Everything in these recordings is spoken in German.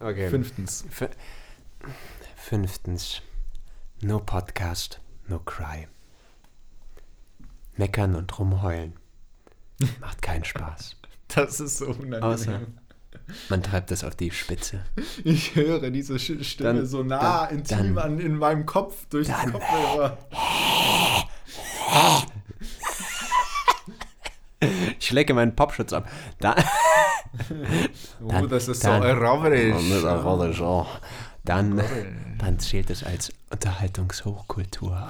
Okay. Fünftens. F Fünftens. No Podcast, no cry. Meckern und rumheulen. Macht keinen Spaß. Das ist so unangenehm. Außer man treibt es auf die Spitze. Ich höre diese Stimme Dann- so nah, dann- intim dann- an, in meinem Kopf durch den Dann- Kopfhörer. Ich lecke meinen Popschutz ab. Da, Oh, Dann- das ist dann- so erotisch. Oh, dann, dann zählt es als Unterhaltungshochkultur.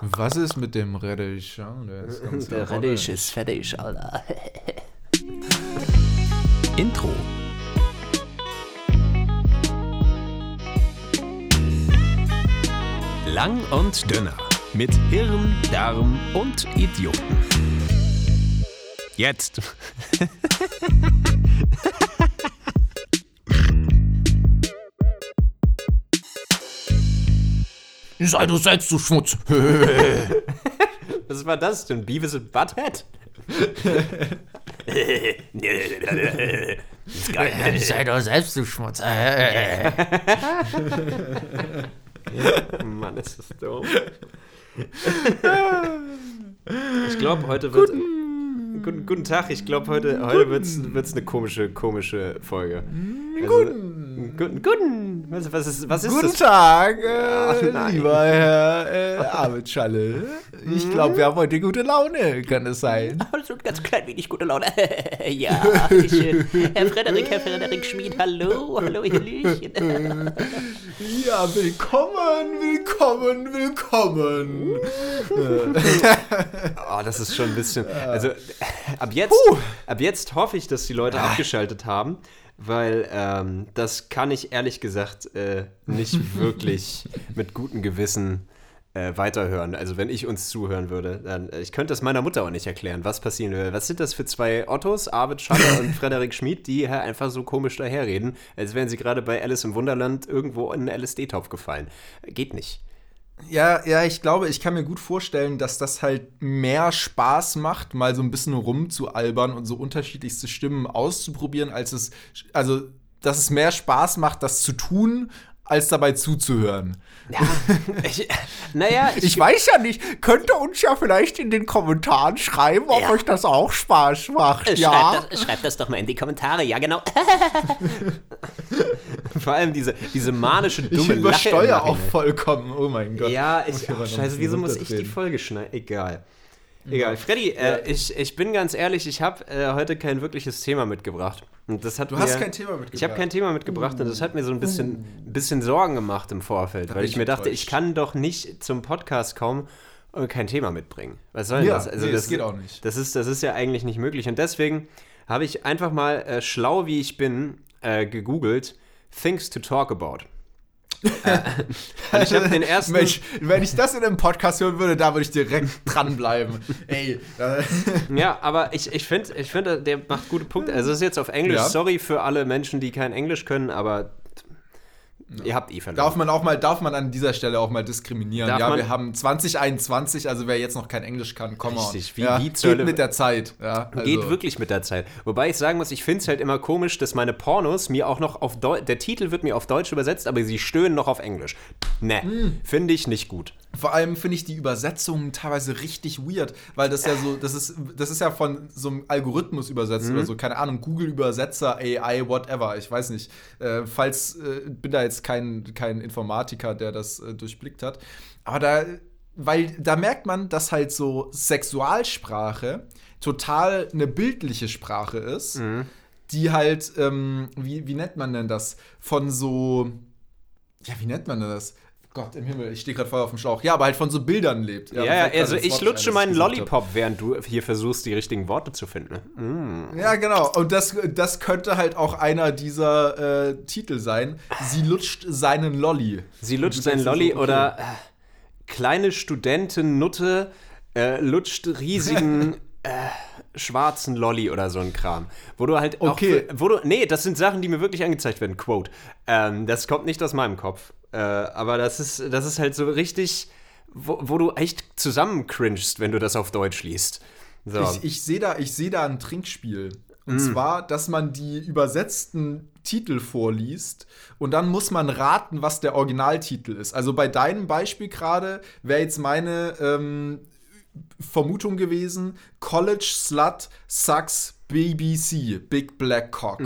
Was ist mit dem Reddich? Ja, der ist Der. Reddich ist fertig, Alter. Intro. Lang und dünner. Mit Hirn, Darm und Idioten. Jetzt. Sei du selbst, du Schmutz. Was war das denn? Beavis and Butthead? Sei du selbst, du Schmutz. Mann, ist das dumm. Ich glaube, heute wird. Guten, guten Tag, ich glaube, heute, heute wird es eine komische, komische Folge. Also, guten. Guten. Was, was ist, was ist Guten das? Tag, äh, nein. lieber Herr äh, Arbeitschalle. Ich glaube, wir haben heute gute Laune, kann es sein? Aber so ein ganz klein wenig gute Laune. ja, schön. Herr Frederik, Herr Frederik Schmid, hallo, hallo, Hallöchen. Ja, willkommen, willkommen, willkommen. Oh, das ist schon ein bisschen. Also, ab jetzt, ab jetzt hoffe ich, dass die Leute abgeschaltet haben, weil ähm, das kann ich ehrlich gesagt äh, nicht wirklich mit gutem Gewissen äh, weiterhören. Also, wenn ich uns zuhören würde, dann. äh, Ich könnte das meiner Mutter auch nicht erklären, was passieren würde. Was sind das für zwei Ottos, Arvid Schaller und Frederik Schmid, die hier einfach so komisch daherreden, als wären sie gerade bei Alice im Wunderland irgendwo in einen LSD-Topf gefallen? Geht nicht. Ja, ja, ich glaube, ich kann mir gut vorstellen, dass das halt mehr Spaß macht, mal so ein bisschen rumzualbern und so unterschiedlichste Stimmen auszuprobieren, als es, also, dass es mehr Spaß macht, das zu tun, als dabei zuzuhören. Ja, ich, naja, Ich weiß ja nicht, könnt ihr uns ja vielleicht in den Kommentaren schreiben, ob Ja. euch das auch Spaß macht, ja? Schreibt, das, schreibt das doch mal in die Kommentare. Ja, genau. Vor allem diese, diese manische, Ich dumme Lache. im übersteuere auch vollkommen, oh mein Gott. Ja, ich, ein scheiße, wieso muss ich die. Folge schneiden? Egal. Egal. Freddy, äh, ich, ich bin ganz ehrlich, ich habe äh, heute kein wirkliches Thema mitgebracht. Und das hat Du mir, hast kein Thema mitgebracht. Ich habe kein Thema mitgebracht und das hat mir so ein bisschen, ein bisschen Sorgen gemacht im Vorfeld, weil bin ich mir dachte, enttäuscht. ich kann doch nicht zum Podcast kommen und kein Thema mitbringen. Was soll denn Ja, das? Also nee, das das geht auch nicht. Das ist, das ist ja eigentlich nicht möglich. Und deswegen habe ich einfach mal, äh, schlau wie ich bin, äh, gegoogelt, Things to Talk About. Äh, ich habe den ersten. Mensch, wenn ich das in einem Podcast hören würde, da würde ich direkt dranbleiben. Ey, äh, Ja, aber ich, ich finde, ich find, der macht gute Punkte. Also, es ist jetzt auf Englisch. Ja. Sorry für alle Menschen, die kein Englisch können, aber ihr habt eh verloren. darf man auch mal, darf man an dieser Stelle auch mal diskriminieren. Darf ja, man- wir haben 2021, also wer jetzt noch kein Englisch kann, komm on. Richtig, wie- ja, wie geht mit der Zeit. Ja, also. Geht wirklich mit der Zeit. Wobei ich sagen muss, ich finde es halt immer komisch, dass meine Pornos mir auch noch auf Deutsch, der Titel wird mir auf Deutsch übersetzt, aber sie stöhnen noch auf Englisch. Ne, Hm. finde ich nicht gut. Vor allem finde ich die Übersetzungen teilweise richtig weird, weil das ja so, das ist, das ist ja von so einem Algorithmus übersetzt Mhm. oder so, keine Ahnung, Google-Übersetzer, AI, whatever, ich weiß nicht. Äh, falls, äh, bin da jetzt kein, kein Informatiker, der das äh, durchblickt hat. Aber da, weil da merkt man, dass halt so Sexualsprache total eine bildliche Sprache ist, Mhm. die halt, ähm, wie, wie nennt man denn das? Von so, ja, wie nennt man denn das? Gott im Himmel, ich stehe gerade voll auf dem Schlauch. Ja, aber halt von so Bildern lebt. Ja, ja, also das ich Wort lutsche meinen. Lollipop, während du hier versuchst, die richtigen Worte zu finden. Mm. Ja, genau. Und das, das könnte halt auch einer dieser äh, Titel sein. Sie lutscht seinen Lolli. Sie lutscht seinen Lolli so, okay. oder äh, kleine Studentin Nutte äh, lutscht riesigen äh, schwarzen Lolli oder so ein Kram. Wo du halt auch Okay. für- wo du, nee, das sind Sachen, die mir wirklich angezeigt werden. Quote. Ähm, das kommt nicht aus meinem Kopf. Äh, aber das ist, das ist halt so richtig, wo, wo du echt zusammencringest, wenn du das auf Deutsch liest. So. Ich, ich sehe da, ich seh da ein Trinkspiel. Und zwar, dass man die übersetzten Titel vorliest und dann muss man raten, was der Originaltitel ist. Also bei deinem Beispiel gerade wäre jetzt meine ähm, Vermutung gewesen: College Slut Sucks BBC, Big Black Cock.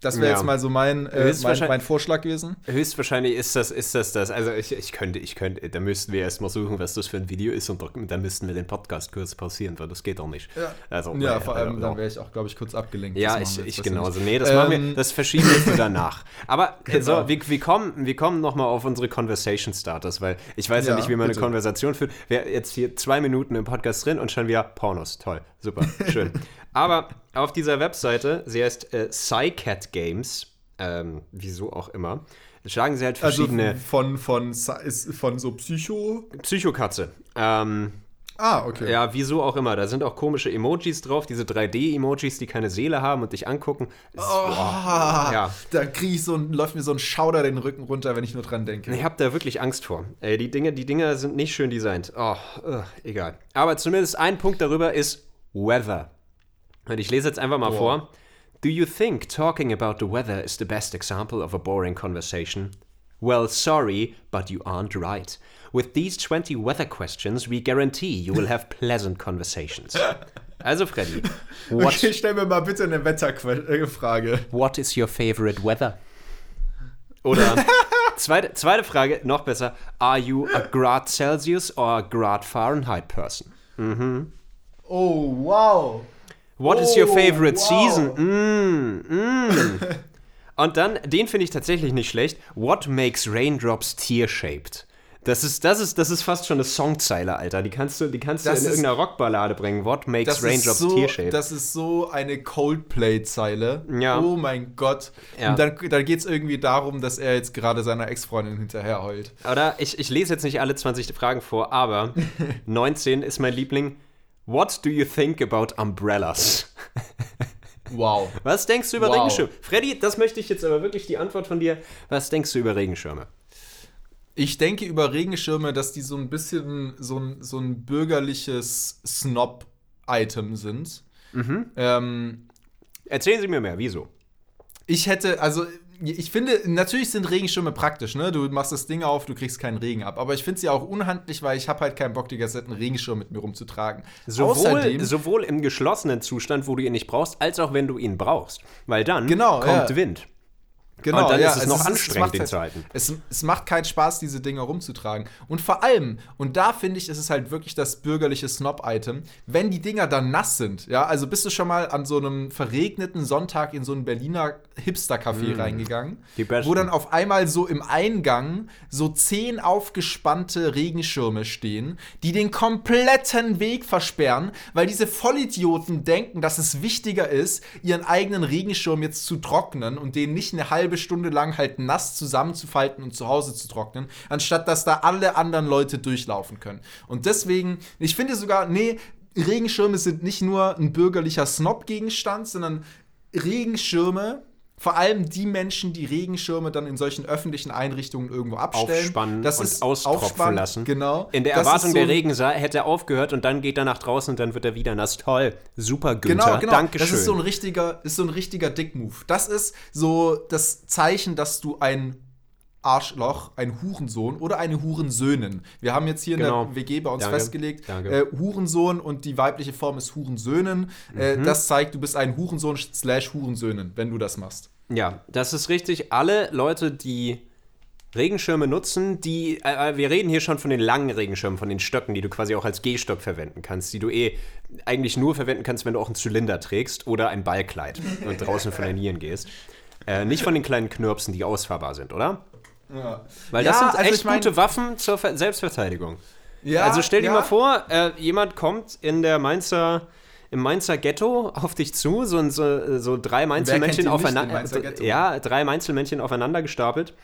Das wäre Ja. jetzt mal so mein, äh, mein, mein Vorschlag gewesen. Höchstwahrscheinlich ist das, ist das das. Also ich, ich könnte, ich könnte, da müssten wir erstmal suchen, was das für ein Video ist und dann müssten wir den Podcast kurz pausieren, weil das geht doch nicht. Ja. Also, Ja, äh, vor allem, äh, dann wäre ich auch, glaube ich, kurz abgelenkt. Ja, ich, ich nicht. Nee, das, machen wir, Ähm, das verschieben wir danach. Aber äh, so, Genau. wir, wir kommen, wir kommen nochmal auf unsere Conversation Starters, weil ich weiß ja, Ja, nicht, wie man bitte. eine Konversation führt. Wir jetzt hier zwei Minuten im Podcast drin und schon wieder Pornos. Toll, super, schön. Aber auf dieser Webseite, sie heißt äh, Psycat Games, ähm, wieso auch immer, schlagen sie halt Also verschiedene von, von, ist von so Psycho. Psychokatze. Ähm, Ah, okay. ja, wieso auch immer. Da sind auch komische Emojis drauf, diese 3D-Emojis, die keine Seele haben und dich angucken. Ah, Ja. Da krieg ich so ein, läuft mir so ein Schauder den Rücken runter, wenn ich nur dran denke. Ich habe da wirklich Angst vor. Ey, die Dinge, die Dinger sind nicht schön designt. Oh, ugh, egal. Aber zumindest ein Punkt darüber ist Weather. Und ich lese jetzt einfach mal vor. Do you think talking about the weather is the best example of a boring conversation? Well, sorry, but you aren't right. With these 20 weather questions, we guarantee you will have pleasant conversations. Also, Freddy, what, Okay, stell mir mal bitte eine Wetterfrage. what is your favorite weather? Oder zweite, zweite Frage, noch besser. Are you a Grad Celsius or a Grad Fahrenheit person? Oh, wow. What is your Oh, favorite wow. season? Mm, mm. Und dann, den finde ich tatsächlich nicht schlecht. What makes raindrops tear-shaped? Das ist, das, ist, das ist fast schon eine Songzeile, Alter. Die kannst du, die kannst du in ist- irgendeiner Rockballade bringen. What makes raindrops so, tear-shaped? das ist so eine Coldplay-Zeile. Ja. Oh mein Gott. Ja. Und dann, dann geht es irgendwie darum, dass er jetzt gerade seiner Ex-Freundin hinterher heult. Oder ich, ich lese jetzt nicht alle 20 Fragen vor, aber 19 ist mein Liebling. What do you think about umbrellas? Wow. Was denkst du über Wow. Regenschirme? Freddy, das möchte ich jetzt aber wirklich die Antwort von dir. Was denkst du über Regenschirme? Ich denke über Regenschirme, dass die so ein bisschen so ein, so ein bürgerliches Snob-Item sind. Mhm. Ähm, Erzählen Sie mir mehr, wieso? ich hätte, also ich finde, natürlich sind Regenschirme praktisch, ne? Du machst das Ding auf, du kriegst keinen Regen ab. Aber ich finde sie auch unhandlich, weil ich habe halt keinen Bock, die ganze Zeit einen Regenschirm mit mir rumzutragen. Sowohl, Außerdem, sowohl im geschlossenen Zustand, wo du ihn nicht brauchst, als auch wenn du ihn brauchst. Weil dann Genau, kommt ja. Wind. Genau, Und dann ja, ist es noch anstrengend, macht den halt, zu halten. Es, es macht keinen Spaß, diese Dinger rumzutragen. Und vor allem, und da finde ich, ist es halt wirklich das bürgerliche Snob-Item, wenn die Dinger dann nass sind. Ja, also bist du schon mal an so einem verregneten Sonntag in so ein Berliner Hipster-Café reingegangen, Mm. Besten. wo dann auf einmal so im Eingang so zehn aufgespannte Regenschirme stehen, die den kompletten Weg versperren, weil diese Vollidioten denken, dass es wichtiger ist, ihren eigenen Regenschirm jetzt zu trocknen und den nicht eine halbe Stunde lang halt nass zusammenzufalten und zu Hause zu trocknen, anstatt dass da alle anderen Leute durchlaufen können. Und deswegen, ich finde sogar, nee, Regenschirme sind nicht nur ein bürgerlicher Snob-Gegenstand, sondern Regenschirme, vor allem die Menschen, die Regenschirme dann in solchen öffentlichen Einrichtungen irgendwo abstellen. Aufspannen das und ist austropfen aufspannen, lassen. Genau. In der Das Erwartung, so der Regen hätte er aufgehört und dann geht er nach draußen und dann wird er wieder nass. Toll. Super, Günther. Genau, genau. Dankeschön. Das ist so ein richtiger, ist so ein richtiger Dick-Move. Das ist so das Zeichen, dass du ein Arschloch, ein Hurensohn oder eine Hurensöhnin. Wir haben jetzt hier in Genau. der WG bei uns Danke. festgelegt, Danke. äh, Hurensohn und die weibliche Form ist Hurensöhnin. Äh, Mhm. das zeigt, du bist ein Hurensohn slash Hurensöhnin, wenn du das machst. Ja, das ist richtig. Alle Leute, die Regenschirme nutzen, die, äh, wir reden hier schon von den langen Regenschirmen, von den Stöcken, die du quasi auch als Gehstock verwenden kannst, die du eh eigentlich nur verwenden kannst, wenn du auch einen Zylinder trägst oder ein Ballkleid und draußen flanieren gehst. Äh, nicht von den kleinen Knirpsen, die ausfahrbar sind, oder? Ja. Weil das Ja, sind also echt mein- gute Waffen zur Ver Selbstverteidigung. Ja, also stell dir mal vor, äh, jemand kommt in der Mainzer, im Mainzer Ghetto auf dich zu, so, so, so drei Mainzelmännchen aufeinander. Ja, drei Mainzelmännchen aufeinander gestapelt.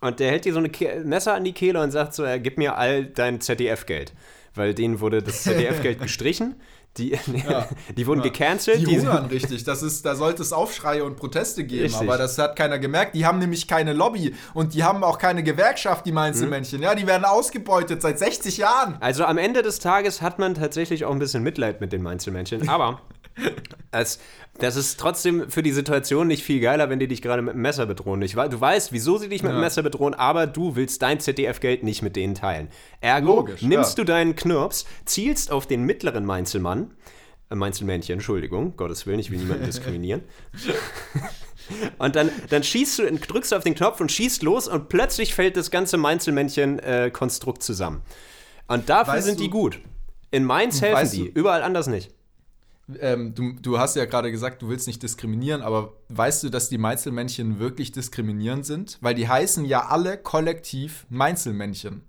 Und der hält dir so ein Messer an die Kehle und sagt so, äh, gib mir all dein ZDF-Geld. Weil denen wurde das ZDF-Geld gestrichen. Die, die wurden gecancelt. Die die- hungern richtig. Das ist, da sollte es Aufschreie und Proteste geben, Richtig. aber das hat keiner gemerkt. Die haben nämlich keine Lobby und die haben auch keine Gewerkschaft, die Mainzelmännchen. Ja, die werden ausgebeutet seit 60 Jahren. Also am Ende des Tages hat man tatsächlich auch ein bisschen Mitleid mit den Mainzelmännchen. Aber Es, das ist trotzdem für die Situation nicht viel geiler, wenn die dich gerade mit einem Messer bedrohen. Ich, du weißt, wieso sie dich mit einem Messer bedrohen, aber du willst dein ZDF-Geld nicht mit denen teilen. Ergo, Logisch, nimmst ja. du deinen Knirps, zielst auf den mittleren Mainzelmann, äh, Mainzelmännchen, Entschuldigung, Gottes Willen, ich will niemanden diskriminieren. Und dann, dann schießt du, drückst du auf den Knopf und schießt los und plötzlich fällt das ganze Mainzelmännchen-Konstrukt zusammen. Und dafür Weißt sind die gut. In Mainz helfen Weißt die, überall anders nicht. Ähm, du, du hast ja gerade gesagt, du willst nicht diskriminieren, aber weißt du, dass die Mainzelmännchen wirklich diskriminierend sind? Weil die heißen ja alle kollektiv Mainzelmännchen.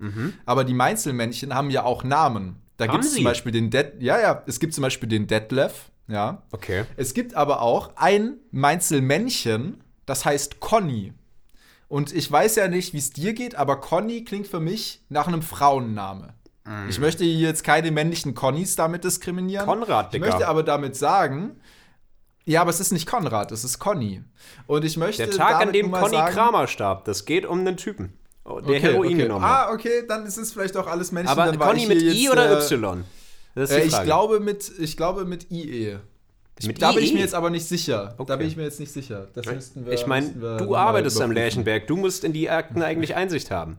Aber die Mainzelmännchen haben ja auch Namen. Da gibt es zum Beispiel den Dead, ja, ja, es gibt zum Beispiel den Detlef, ja. Okay. Es gibt aber auch ein Mainzelmännchen, das heißt Conny. Und ich weiß ja nicht, wie es dir geht, aber Conny klingt für mich nach einem Frauenname. Mm. Ich möchte hier jetzt keine männlichen Connys damit diskriminieren. Konrad, Ich Digga. möchte aber damit sagen, ja, aber es ist nicht Konrad, es ist Conny. Und ich möchte Der Tag, an dem Conny sagen, Kramer starb, das geht um einen Typen, oh, der Okay, Heroin okay. genommen hat. Ah, okay, dann ist es vielleicht auch alles Männchen. Aber dann Conny ich mit I jetzt, oder Y? Äh, ich, glaube mit, ich glaube mit IE. Ich, da bin ich IE? mir jetzt aber nicht sicher. Da Okay. bin ich mir jetzt nicht sicher. Das müssten wir, ich meine, du arbeitest am. Lärchenberg, du musst in die Akten eigentlich Einsicht haben.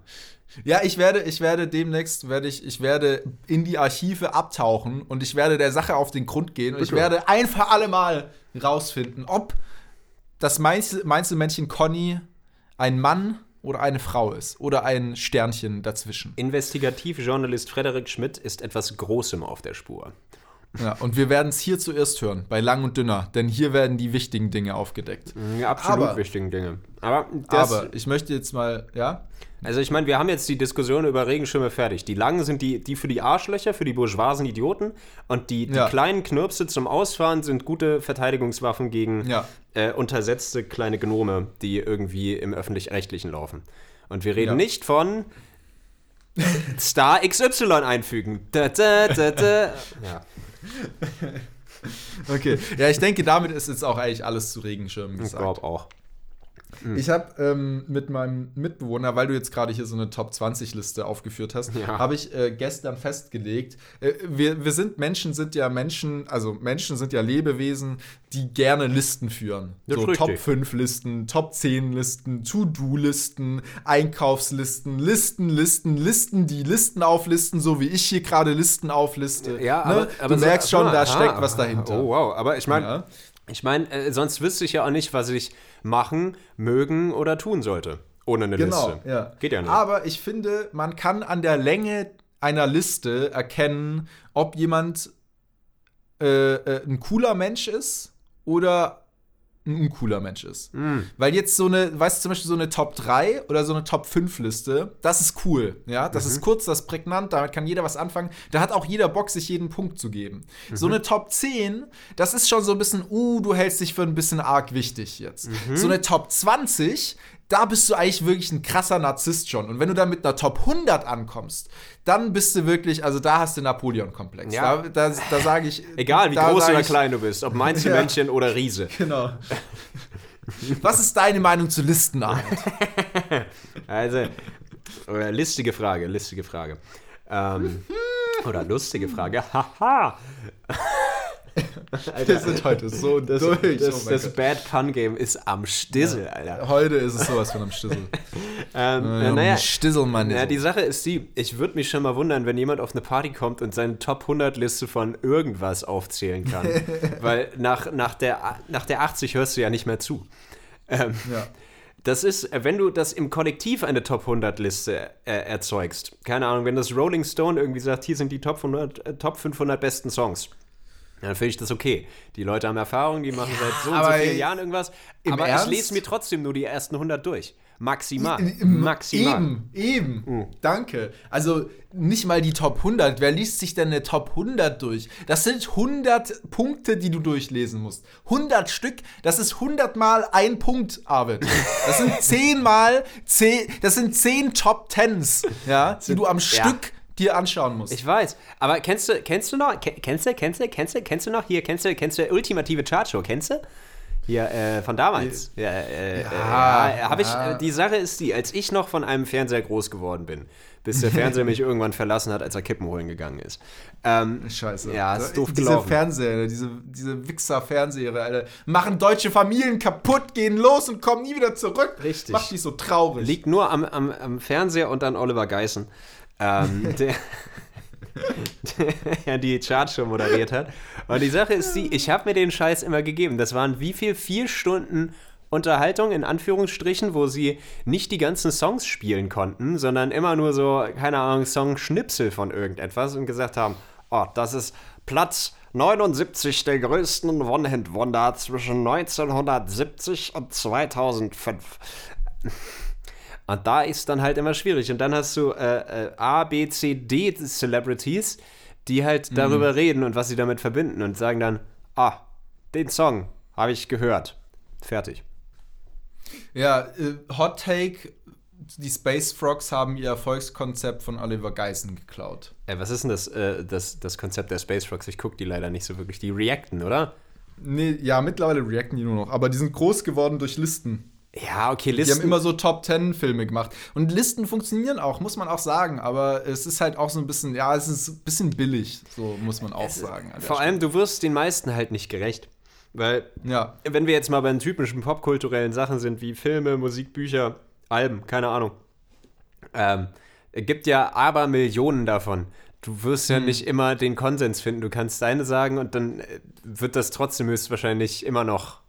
Ja, ich werde, ich werde demnächst, werde ich, ich werde in die Archive abtauchen und ich werde der Sache auf den Grund gehen und ich Bitte. werde ein für alle Mal rausfinden, ob das Mainzel Mainzelmännchen Conny ein Mann oder eine Frau ist oder ein Sternchen dazwischen. Investigativjournalist Frederik Schmidt ist etwas Großem auf der Spur. Ja, und wir werden es hier zuerst hören, bei Lang und Dünner, denn hier werden die wichtigen Dinge aufgedeckt. Die absolut Aber- wichtigen Dinge. Aber, Aber ich möchte jetzt mal, ja? also ich meine, wir haben jetzt die Diskussion über Regenschirme fertig. Die langen sind die, die für die Arschlöcher, für die bourgeoisen Idioten und die, die Ja. kleinen Knirpse zum Ausfahren sind gute Verteidigungswaffen gegen Ja. äh, untersetzte kleine Gnome, die irgendwie im Öffentlich-Rechtlichen laufen. Und wir reden Ja. nicht von Star XY einfügen. Da, da, da, da. Ja. Okay. Ja, ich denke, damit ist jetzt auch eigentlich alles zu Regenschirmen Ich gesagt. glaube auch. Ich habe ähm, mit meinem Mitbewohner, weil du jetzt gerade hier so eine Top 20 Liste aufgeführt hast, Ja. habe ich äh, gestern festgelegt, äh, wir, wir sind Menschen, sind ja Menschen, also Menschen sind ja Lebewesen, die gerne Listen führen. Das so ist Top richtig. 5 Listen, Top 10 Listen, To-Do-Listen, Einkaufslisten, Listen, Listen, Listen, die Listen auflisten, so wie ich hier gerade Listen aufliste. Ja, Ne? aber, aber du so- merkst schon, da aha. steckt was dahinter. Oh, wow. Aber ich meine, Ja. Ich meine, äh, sonst wüsste ich ja auch nicht, was ich machen, mögen oder tun sollte. Ohne eine Genau, Liste. ja. Geht ja nicht. Aber ich finde, man kann an der Länge einer Liste erkennen, ob jemand äh, äh, ein cooler Mensch ist oder ein uncooler Mensch ist. Hm. Weil jetzt so eine, weißt du, zum Beispiel so eine Top 3 oder so eine Top 5 Liste, das ist cool. Ja, das Mhm. ist kurz, das ist prägnant, damit kann jeder was anfangen. Da hat auch jeder Bock, sich jeden Punkt zu geben. Mhm. So eine Top 10, das ist schon so ein bisschen, uh, du hältst dich für ein bisschen arg wichtig jetzt. Mhm. So eine Top 20, da bist du eigentlich wirklich ein krasser Narzisst schon. Und wenn du dann mit einer Top 100 ankommst, dann bist du wirklich, also da hast du Napoleon-Komplex. Ja. Da, da, da sage ich. Egal, wie groß oder ich- klein du bist, ob Mainzelmännchen oder Riese. Genau. Was ist deine Meinung zu Listenarbeit? Also, oder listige Frage, listige Frage. Ähm, oder lustige Frage. Haha. Wir sind heute so Das, durch. das, oh das. Bad Pun Game ist am Stissel, Alter. Heute ist es sowas von am Stissel. Ähm, Ja, naja, Stisselmann. Ja, die Sache ist die, ich würde mich schon mal wundern, wenn jemand auf eine Party kommt und seine Top 100 Liste von irgendwas aufzählen kann. Weil nach, nach, der, nach der 80 hörst du ja nicht mehr zu. Ähm, ja. das ist, wenn du das im Kollektiv eine Top 100 Liste äh, erzeugst, keine Ahnung, wenn das Rolling Stone irgendwie sagt, hier sind die Top, 100, äh, Top 500 besten Songs, dann finde ich das okay. Die Leute haben Erfahrung, die machen seit so und so vielen Jahren irgendwas, aber Ernst? ich lese mir trotzdem nur die ersten 100 durch. Maximal. Maximal. Eben, eben. Danke. Also nicht mal die Top 100. Wer liest sich denn eine Top 100 durch? Das sind 100 Punkte, die du durchlesen musst. 100 Stück, das ist 100 mal ein Punkt, Arvid. Das sind 10 mal 10, das sind 10 Top 10s, ja, die du am ja. Stück dir anschauen musst. Ich weiß, aber kennst du, kennst du noch, ke- kennst du, kennst du, kennst du, kennst du noch hier, kennst du, kennst du ultimative Chartshow, kennst du? Hier, äh, von damals. Ja, äh, Ja, äh, ja, hab ich, ja. äh, die Sache ist die, als ich noch von einem Fernseher groß geworden bin, bis der Fernseher mich irgendwann verlassen hat, als er Kippen holen gegangen ist. Ähm, Scheiße. Ja, ist doof diese gelaufen. Fernseher, diese, diese Wichser-Fernseher, Alter, machen deutsche Familien kaputt, gehen los und kommen nie wieder zurück. Richtig. Macht dich so traurig. Liegt nur am, am, am Fernseher und an Oliver Geissen, ähm, der, der die Chartshow moderiert hat. Und die Sache ist die, ich habe mir den Scheiß immer gegeben. Das waren wie viel? Vier Stunden Unterhaltung in Anführungsstrichen, wo sie nicht die ganzen Songs spielen konnten, sondern immer nur so, keine Ahnung, Song-Schnipsel von irgendetwas und gesagt haben, oh, das ist Platz 79 der größten One-Hit-Wonder zwischen 1970 und 2005. Und da ist dann halt immer schwierig. Und dann hast du äh, äh, A, B, C, D Celebrities, die halt darüber reden und was sie damit verbinden und sagen dann, ah, den Song habe ich gehört. Fertig. Ja, äh, Hot Take: Die Space Frogs haben ihr Erfolgskonzept von Oliver Geissen geklaut. Äh, was ist denn das, äh, das, das Konzept der Space Frogs? Ich gucke die leider nicht so wirklich. Die reacten, oder? Nee, ja, mittlerweile reacten die nur noch, aber die sind groß geworden durch Listen. Ja, okay, Die Listen. haben immer so Top Ten Filme gemacht. Und Listen funktionieren auch, muss man auch sagen. Aber es ist halt auch so ein bisschen, ja, es ist ein bisschen billig, so muss man auch sagen. an der vor allem, du wirst den meisten halt nicht gerecht. Weil Stelle. Ja. wenn wir jetzt mal bei den typischen popkulturellen Sachen sind, wie Filme, Musik, Bücher, Alben, keine Ahnung. Ähm, es gibt ja aber Millionen davon. Du wirst ja nicht immer den Konsens finden. Du kannst deine sagen und dann äh, wird das trotzdem höchstwahrscheinlich immer noch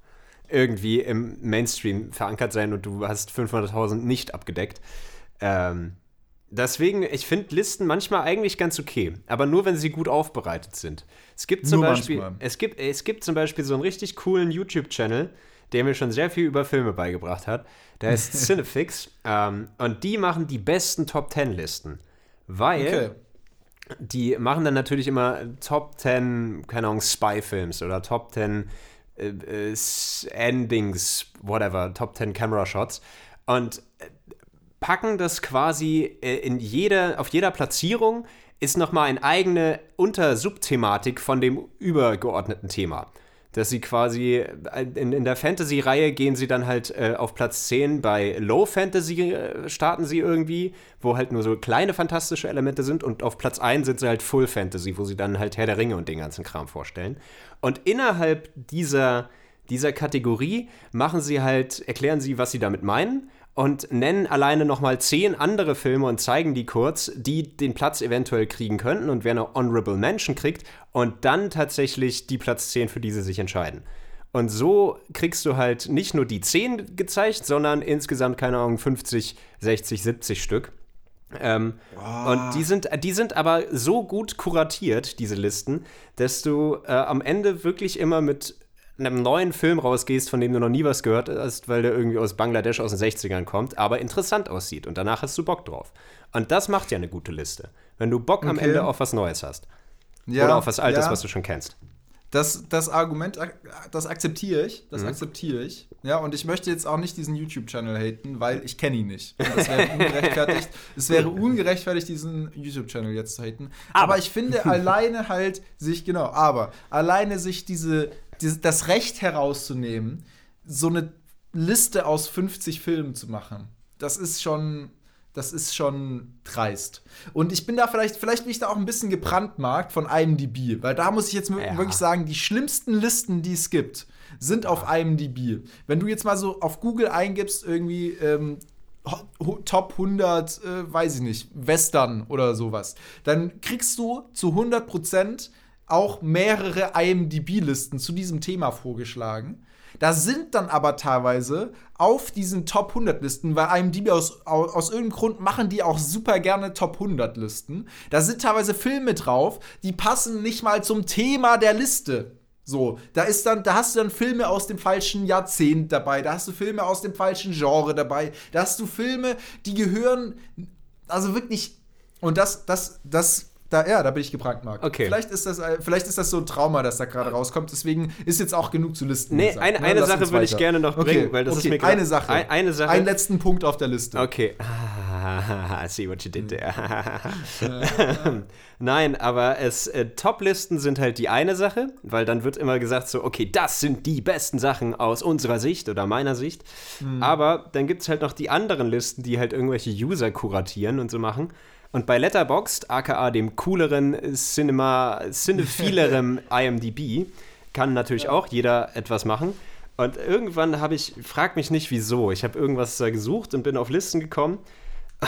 irgendwie im Mainstream verankert sein und du hast 500.000 nicht abgedeckt. Ähm, deswegen, ich finde Listen manchmal eigentlich ganz okay, aber nur, wenn sie gut aufbereitet sind. Es gibt zum Nur Beispiel, manchmal. es gibt, es gibt zum Beispiel so einen richtig coolen YouTube-Channel, der mir schon sehr viel über Filme beigebracht hat. Der heißt Cinefix. Ähm, und die machen die besten Top 10 Listen. Weil Okay. die machen dann natürlich immer Top 10, keine Ahnung, Spy-Films oder Top 10 äh, äh, Endings, whatever, Top 10 Camera-Shots und äh, packen das quasi äh, in jeder, auf jeder Platzierung ist nochmal eine eigene Untersubthematik von dem übergeordneten Thema. Dass sie quasi in, in der Fantasy-Reihe gehen sie dann halt äh, auf Platz 10 bei Low Fantasy äh, starten sie irgendwie, wo halt nur so kleine fantastische Elemente sind und auf Platz 1 sind sie halt Full Fantasy, wo sie dann halt Herr der Ringe und den ganzen Kram vorstellen. Und innerhalb dieser, dieser Kategorie machen sie halt, erklären sie, was sie damit meinen und nennen alleine nochmal zehn andere Filme und zeigen die kurz, die den Platz eventuell kriegen könnten und wer eine Honorable Mention kriegt und dann tatsächlich die Platz 10, für die sie sich entscheiden. Und so kriegst du halt nicht nur die 10 gezeigt, sondern insgesamt, keine Ahnung, 50, 60, 70 Stück. Ähm, Und die sind, die sind aber so gut kuratiert, diese Listen, dass du äh, am Ende wirklich immer mit einem neuen Film rausgehst, von dem du noch nie was gehört hast, weil der irgendwie aus Bangladesch aus den 60ern kommt, aber interessant aussieht. Und danach hast du Bock drauf. Und das macht ja eine gute Liste. Wenn du Bock am Okay. Ende auf was Neues hast. Ja, Oder auf was Altes, ja. was du schon kennst. Das, das Argument, das akzeptiere ich. Das Mhm. akzeptiere ich. Ja, und ich möchte jetzt auch nicht diesen YouTube-Channel haten, weil ich kenne ihn nicht. Und das wäre ungerechtfertigt. es wäre ungerechtfertigt, diesen YouTube-Channel jetzt zu haten. Aber, ich finde alleine halt sich, genau, aber alleine sich diese, diese, das Recht herauszunehmen, so eine Liste aus 50 Filmen zu machen, das ist schon. Das ist schon dreist. Und ich bin da vielleicht, vielleicht bin ich da auch ein bisschen gebrandmarkt von IMDb, weil da muss ich jetzt Ja. wirklich sagen, die schlimmsten Listen, die es gibt, sind auf IMDb. Wenn du jetzt mal so auf Google eingibst, irgendwie ähm, Top 100, äh, weiß ich nicht, Western oder sowas, dann kriegst du zu 100% auch mehrere IMDb-Listen zu diesem Thema vorgeschlagen. Da sind dann aber teilweise auf diesen Top 100 Listen, weil IMDb aus, aus, aus irgendeinem Grund machen die auch super gerne Top 100 Listen. Da sind teilweise Filme drauf, die passen nicht mal zum Thema der Liste. So, da ist dann, da hast du dann Filme aus dem falschen Jahrzehnt dabei, da hast du Filme aus dem falschen Genre dabei, da hast du Filme, die gehören, also wirklich, und das, das, das, da, ja, da bin ich gebrandmarkt. Okay. Vielleicht ist das, äh, vielleicht ist das so ein Trauma, das da gerade rauskommt, deswegen ist jetzt auch genug zu Listen. Nee, gesagt, eine, ne? eine Sache würde ich gerne noch Okay, bringen, weil das okay, ist mir grad- eine Sache. Ein, eine Sache. Einen letzten Punkt auf der Liste. Okay. Ah, I see what you did there. Nein, aber es äh, Top-Listen sind halt die eine Sache, weil dann wird immer gesagt so, okay, das sind die besten Sachen aus unserer Sicht oder meiner Sicht. Aber dann gibt es halt noch die anderen Listen, die halt irgendwelche User kuratieren und so machen. Und bei Letterboxd, aka dem cooleren Cinema, cinephilerem IMDb, kann natürlich auch jeder etwas machen. Und irgendwann habe ich, frag mich nicht wieso, ich habe irgendwas da gesucht und bin auf Listen gekommen.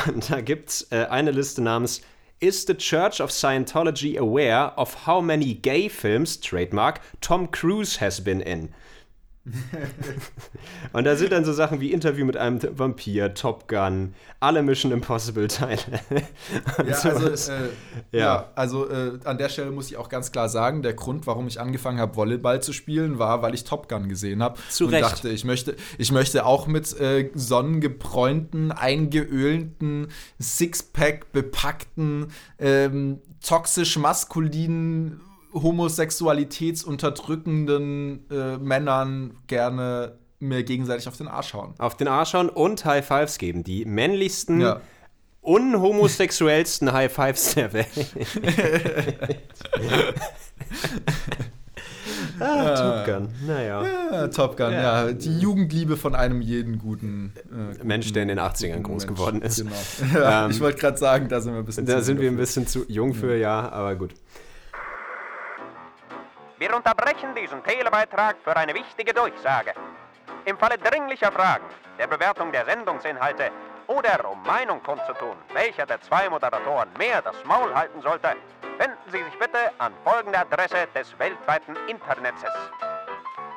Und da gibt es äh, eine Liste namens Is the Church of Scientology aware of how many gay films, trademark, Tom Cruise has been in? und da sind dann so Sachen wie Interview mit einem Vampir, Top Gun, alle Mission Impossible Teile. Ja, also, äh, ja. Ja. also äh, an der Stelle muss ich auch ganz klar sagen, der Grund, warum ich angefangen habe, Volleyball zu spielen, war, weil ich Top Gun gesehen habe. Zu und Recht. dachte, ich möchte, ich möchte auch mit äh, sonnengebräunten, eingeölten, Sixpack bepackten, ähm, toxisch maskulinen, homosexualitätsunterdrückenden äh, Männern gerne mir gegenseitig auf den Arsch hauen. Auf den Arsch schauen und High Fives geben. Die männlichsten, Ja. unhomosexuellsten High Fives der Welt. ah, Top Gun. Naja. Ja, Top Gun, ja. Die Jugendliebe von einem jeden guten äh, Mensch, der in den 80ern guten groß Mensch. geworden ist. Genau. Ja, Ähm, ich wollte gerade sagen, da sind wir ein bisschen Da sind wir ein bisschen zu jung für, ja, aber gut. Wir unterbrechen diesen Telebeitrag für eine wichtige Durchsage. Im Falle dringlicher Fragen, der Bewertung der Sendungsinhalte oder um Meinung kundzutun, welcher der zwei Moderatoren mehr das Maul halten sollte, wenden Sie sich bitte an folgende Adresse des weltweiten Internetzes.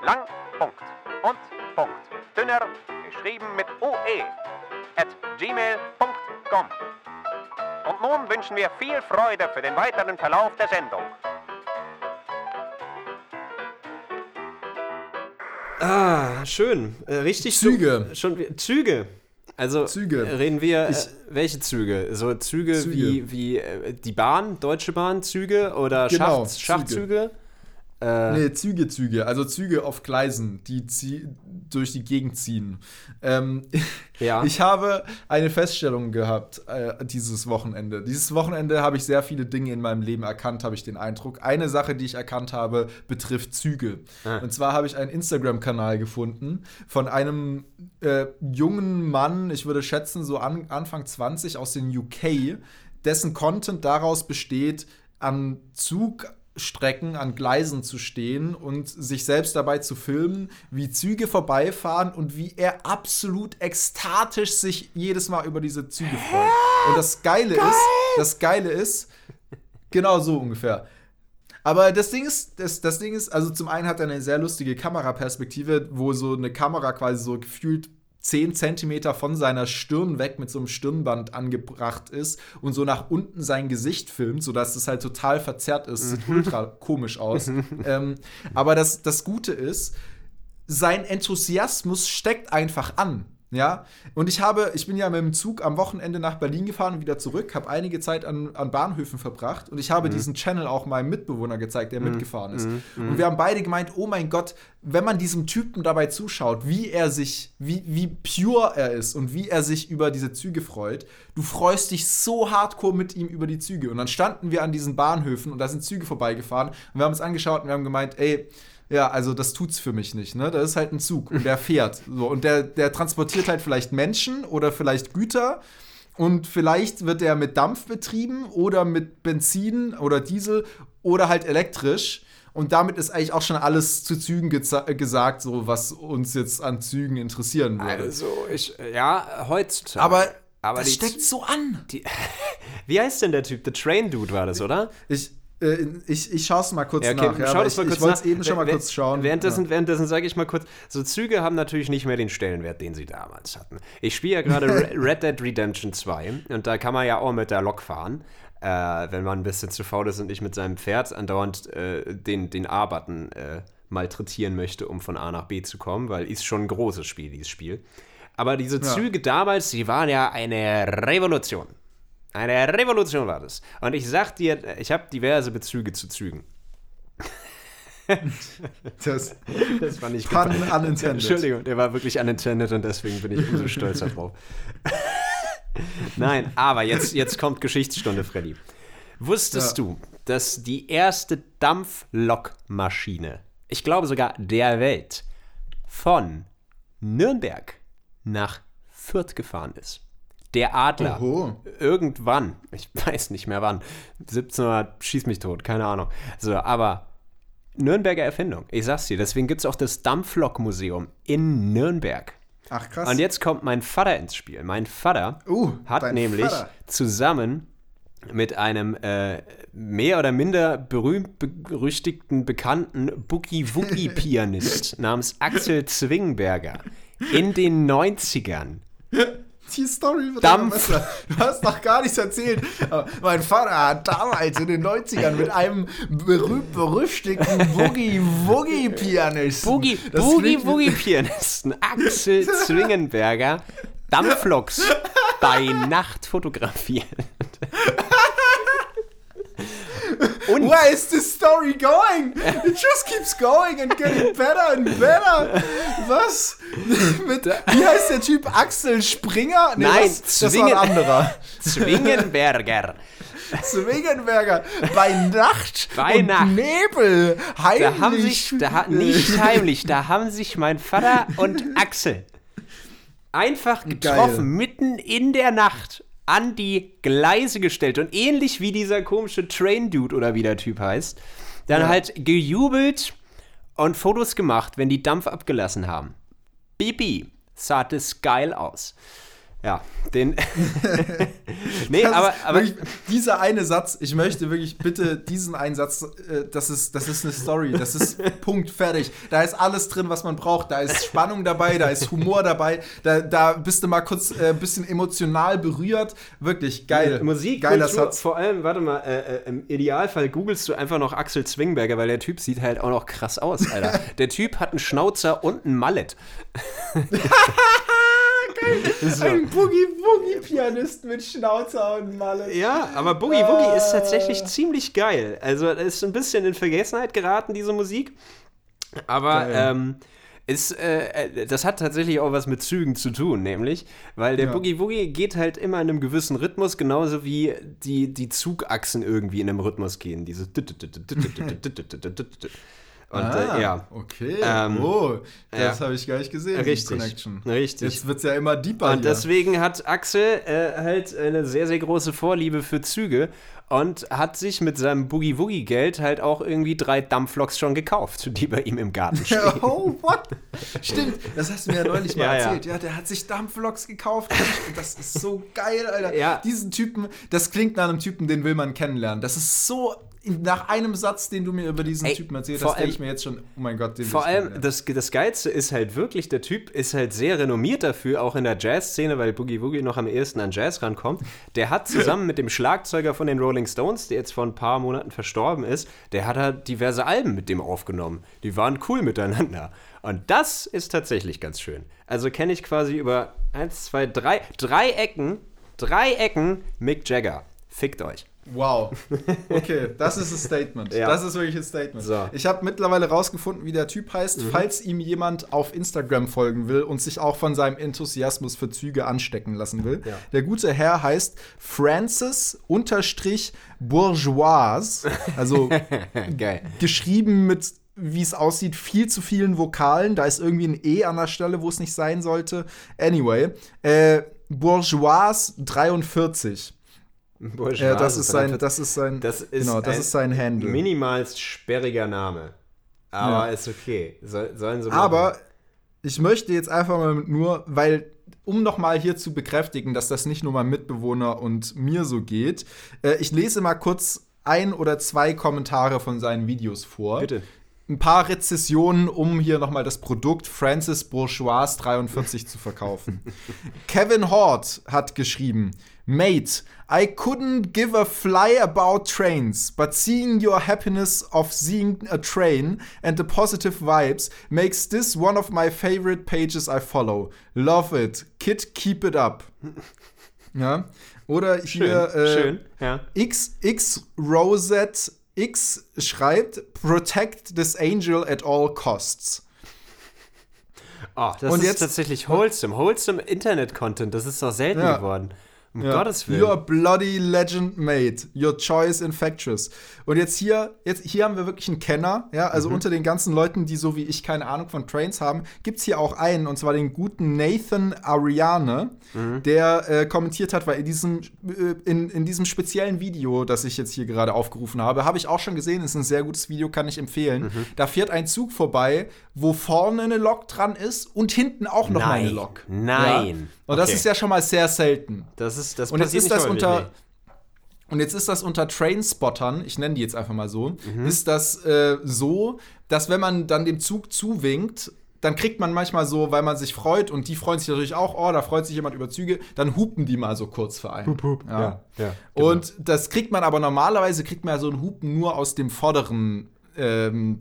Lang, Punkt und Punkt. Dünner, geschrieben mit UE, at gmail.com. Und nun wünschen wir viel Freude für den weiteren Verlauf der Sendung. Ah, schön. Äh, richtig Züge. So, schon, Züge. Also Züge. äh, reden wir, Ich- äh, welche Züge? So Züge, Züge. wie, wie äh, die Bahn, Deutsche Bahn, Züge oder Genau, Schacht, Züge. Schachtzüge? Äh, Nee, Züge, Züge. Also Züge auf Gleisen, die durch die Gegend ziehen. Ähm, Ja. Ich habe eine Feststellung gehabt äh, dieses Wochenende. Dieses Wochenende habe ich sehr viele Dinge in meinem Leben erkannt, habe ich den Eindruck. Eine Sache, die ich erkannt habe, betrifft Züge. Ah. Und zwar habe ich einen Instagram-Kanal gefunden von einem äh, jungen Mann, ich würde schätzen so an, Anfang 20 aus den UK, dessen Content daraus besteht, an Zugstrecken, an Gleisen zu stehen und sich selbst dabei zu filmen, wie Züge vorbeifahren und wie er absolut ekstatisch sich jedes Mal über diese Züge freut. Und das Geile ist, das Geile ist, genau so ungefähr. Aber das Ding ist, das, das Ding ist, also zum einen hat er eine sehr lustige Kameraperspektive, wo so eine Kamera quasi so gefühlt 10 Zentimeter von seiner Stirn weg mit so einem Stirnband angebracht ist und so nach unten sein Gesicht filmt, sodass es halt total verzerrt ist. Sieht ultra komisch aus. ähm, aber das, das Gute ist, sein Enthusiasmus steckt einfach an. Ja, und ich habe, ich bin ja mit dem Zug am Wochenende nach Berlin gefahren und wieder zurück, habe einige Zeit an, an Bahnhöfen verbracht und ich habe diesen Channel auch meinem Mitbewohner gezeigt, der mitgefahren ist. Und wir haben beide gemeint, oh mein Gott, wenn man diesem Typen dabei zuschaut, wie er sich, wie, wie pure er ist und wie er sich über diese Züge freut, du freust dich so hardcore mit ihm über die Züge. Und dann standen wir an diesen Bahnhöfen und da sind Züge vorbeigefahren und wir haben uns angeschaut und wir haben gemeint, ey, ja, also das tut's für mich nicht, ne? Das ist halt ein Zug und der fährt. So, und der, der transportiert halt vielleicht Menschen oder vielleicht Güter. Und vielleicht wird der mit Dampf betrieben oder mit Benzin oder Diesel oder halt elektrisch. Und damit ist eigentlich auch schon alles zu Zügen geza- gesagt, so was uns jetzt an Zügen interessieren würde. also, ich, ja, heutzutage. aber aber das steckt so an. Die, wie heißt denn der Typ? The Train Dude war das, oder? Ich, äh, ich, ich schaue es mal kurz Ja, okay, nach. Ja, schau das ich mal ich kurz wollte es eben schon mal kurz schauen. Währenddessen, Ja. währenddessen sage ich mal kurz, so Züge haben natürlich nicht mehr den Stellenwert, den sie damals hatten. Ich spiele ja gerade Re- Red Dead Redemption 2 und da kann man ja auch mit der Lok fahren, äh, wenn man ein bisschen zu faul ist und nicht mit seinem Pferd andauernd äh, den, den A-Button äh, malträtieren möchte, um von A nach B zu kommen, weil ist schon ein großes Spiel, dieses Spiel. Aber diese Züge damals, die waren ja eine Revolution. Eine Revolution war das. Und ich sag dir, ich habe diverse Bezüge zu Zügen. Das Das fand ich Pun unintended. Entschuldigung, der war wirklich unintended und deswegen bin ich umso stolzer drauf. Nein, aber jetzt, jetzt kommt Geschichtsstunde, Freddy. Wusstest Ja. du, dass die erste Dampflokmaschine, ich glaube sogar der Welt, von Nürnberg nach Fürth gefahren ist? Der Adler. Oho. Irgendwann, ich weiß nicht mehr wann, 1700, schieß mich tot, keine Ahnung. So, aber Nürnberger Erfindung, ich sag's dir, deswegen gibt's auch das Dampflokmuseum in Nürnberg. Ach krass. Und jetzt kommt mein Vater ins Spiel. Mein Vater Uh, hat nämlich Vater. zusammen mit einem äh, mehr oder minder berühmt berüchtigten bekannten Boogie-Woogie-Pianist namens Axel Zwingenberger in den 90ern Die Story wird Dampf. besser. Du hast noch gar nichts erzählt. Aber mein Vater hat damals in den 90ern mit einem berühmt-berüchtigten Boogie-Woogie-Pianisten. Boogie, Das Boogie, klingt wie- Boogie Pianisten Axel Zwingenberger Dampfloks bei Nacht fotografiert. Und Where is this story going? It just keeps going and getting better and better. Was? Mit, wie heißt der Typ? Axel Springer? Nee, Nein, was? das war Zwingen- ein anderer. Zwingenberger. Zwingenberger. Bei Nacht Bei und Nacht. Nebel. Heimlich. Da haben sich, da nicht heimlich, da haben sich mein Vater und Axel einfach getroffen, Geil. mitten in der Nacht an die Gleise gestellt und ähnlich wie dieser komische Train-Dude oder wie der Typ heißt, dann halt gejubelt und Fotos gemacht, wenn die Dampf abgelassen haben. Bibi, sah das geil aus. Ja, den. nee, Das aber, aber wirklich, dieser eine Satz, ich möchte wirklich bitte diesen einen Satz, äh, das ist, das ist eine Story, das ist Punkt, fertig. Da ist alles drin, was man braucht. Da ist Spannung dabei, da ist Humor dabei, da, da bist du mal kurz äh, ein bisschen emotional berührt. Wirklich geil. Musik, geiler Kultur, Satz. Vor allem, warte mal, äh, äh, im Idealfall googelst du einfach noch Axel Zwingberger, weil der Typ sieht halt auch noch krass aus, Alter. der Typ hat einen Schnauzer und einen Mallet. Ein Boogie-Woogie-Pianist mit Schnauzer und Malle. Ja, aber Boogie Woogie ist tatsächlich ziemlich geil. Also, es ist ein bisschen in Vergessenheit geraten, diese Musik. Aber Geil. ähm, ist, äh, äh, das hat tatsächlich auch was mit Zügen zu tun, nämlich, weil der Ja. Boogie Woogie geht halt immer in einem gewissen Rhythmus, genauso wie die, die Zugachsen irgendwie in einem Rhythmus gehen. Diese und ah, äh, ja, Okay. Ähm, oh, das ja. habe ich gar nicht gesehen. Richtig, Connection. richtig. Jetzt wird es ja immer deeper. Und hier. deswegen hat Axel äh, halt eine sehr, sehr große Vorliebe für Züge und hat sich mit seinem Boogie-Woogie-Geld halt auch irgendwie drei Dampfloks schon gekauft, die bei ihm im Garten stehen. Oh, what? Stimmt, das hast du mir ja neulich mal Ja, ja. erzählt. Ja. der hat sich Dampfloks gekauft. Und das ist so geil, Alter. Ja. Diesen Typen, das klingt nach einem Typen, den will man kennenlernen. Das ist so, nach einem Satz, den du mir über diesen Ey, Typen erzählt hast, denke ich mir jetzt schon, oh mein Gott, den Vor allem, das, das Geilste ist halt wirklich, der Typ ist halt sehr renommiert dafür, auch in der Jazz-Szene, weil Boogie Woogie noch am ehesten an Jazz rankommt. Der hat zusammen mit dem Schlagzeuger von den Rolling Stones, der jetzt vor ein paar Monaten verstorben ist, der hat halt diverse Alben mit dem aufgenommen. Die waren cool miteinander. Und das ist tatsächlich ganz schön. Also kenne ich quasi über eins, zwei, drei, drei Ecken, drei Ecken Mick Jagger. Fickt euch. Wow. Okay, das ist ein Statement. Ja. Das ist wirklich ein Statement. So. Ich habe mittlerweile rausgefunden, wie der Typ heißt. Falls ihm jemand auf Instagram folgen will und sich auch von seinem Enthusiasmus für Züge anstecken lassen will. Ja. Der gute Herr heißt Francis Bourgeois. Also Geil. geschrieben mit, wie es aussieht, viel zu vielen Vokalen. Da ist irgendwie ein E an der Stelle, wo es nicht sein sollte. Anyway, äh, Bourgeois 43. Ja, das ist sein, das ist sein, Das ist genau, das ist sein Handle. Minimalst sperriger Name. Aber Ja. ist okay. Soll, sollen sie Aber machen. ich möchte jetzt einfach mal nur, weil, um nochmal hier zu bekräftigen, dass das nicht nur meinem Mitbewohner und mir so geht, äh, ich lese mal kurz ein oder zwei Kommentare von seinen Videos vor. Bitte. Ein paar Rezessionen, um hier nochmal das Produkt Francis Bourgeois 43 zu verkaufen. Kevin Hort hat geschrieben: Mate, I couldn't give a fly about trains, but seeing your happiness of seeing a train and the positive vibes makes this one of my favorite pages I follow. Love it. Kid, keep it up. Ja. Oder Schön, hier äh, schön, ja. XX Rosette X schreibt: Protect this angel at all costs. Oh, das Und ist jetzt- tatsächlich wholesome. Wholesome Internet-Content, das ist doch selten Ja. geworden. Um Ja. Gottes Willen. Your bloody legend made. Your choice infectious. Und jetzt hier, jetzt hier haben wir wirklich einen Kenner, ja, also Mhm. unter den ganzen Leuten, die so wie ich keine Ahnung von Trains haben, gibt es hier auch einen, und zwar den guten Nathan Ariane, Mhm. der äh, kommentiert hat, weil in diesem, äh, in, in diesem speziellen Video, das ich jetzt hier gerade aufgerufen habe, habe ich auch schon gesehen, ist ein sehr gutes Video, kann ich empfehlen. Mhm. Da fährt ein Zug vorbei, wo vorne eine Lok dran ist und hinten auch noch mal eine Nein. Lok. Nein. Ja? Und das Okay. ist ja schon mal sehr selten. Das ist das Und jetzt ist das unter. Und jetzt ist das unter Trainspottern, ich nenne die jetzt einfach mal so, Mhm. ist das äh, so, dass wenn man dann dem Zug zuwinkt, dann kriegt man manchmal so, weil man sich freut und die freuen sich natürlich auch, oh, da freut sich jemand über Züge, dann hupen die mal so kurz für einen. Ja. Ja, ja, genau. Und das kriegt man aber normalerweise, kriegt man ja so ein Hupen nur aus dem vorderen ähm,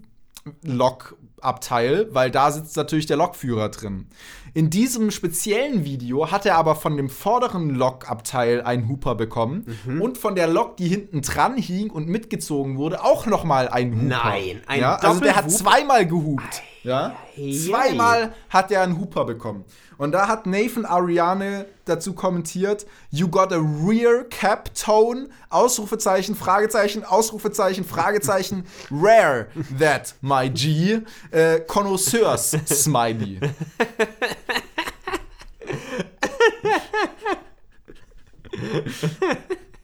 Lokabteil, weil da sitzt natürlich der Lokführer drin. In diesem speziellen Video hat er aber von dem vorderen Lokabteil einen Huper bekommen Mhm. und von der Lok, die hinten dran hing und mitgezogen wurde, auch noch mal einen Huper. Nein, ein ja, Also der hat zweimal gehupt. Ja? ei. Zweimal hat er einen Huper bekommen. Und da hat Nathan Ariane dazu kommentiert, you got a rear cap tone, Ausrufezeichen, Fragezeichen, Ausrufezeichen, Fragezeichen, rare that, my G, äh, Connoisseurs Smiley.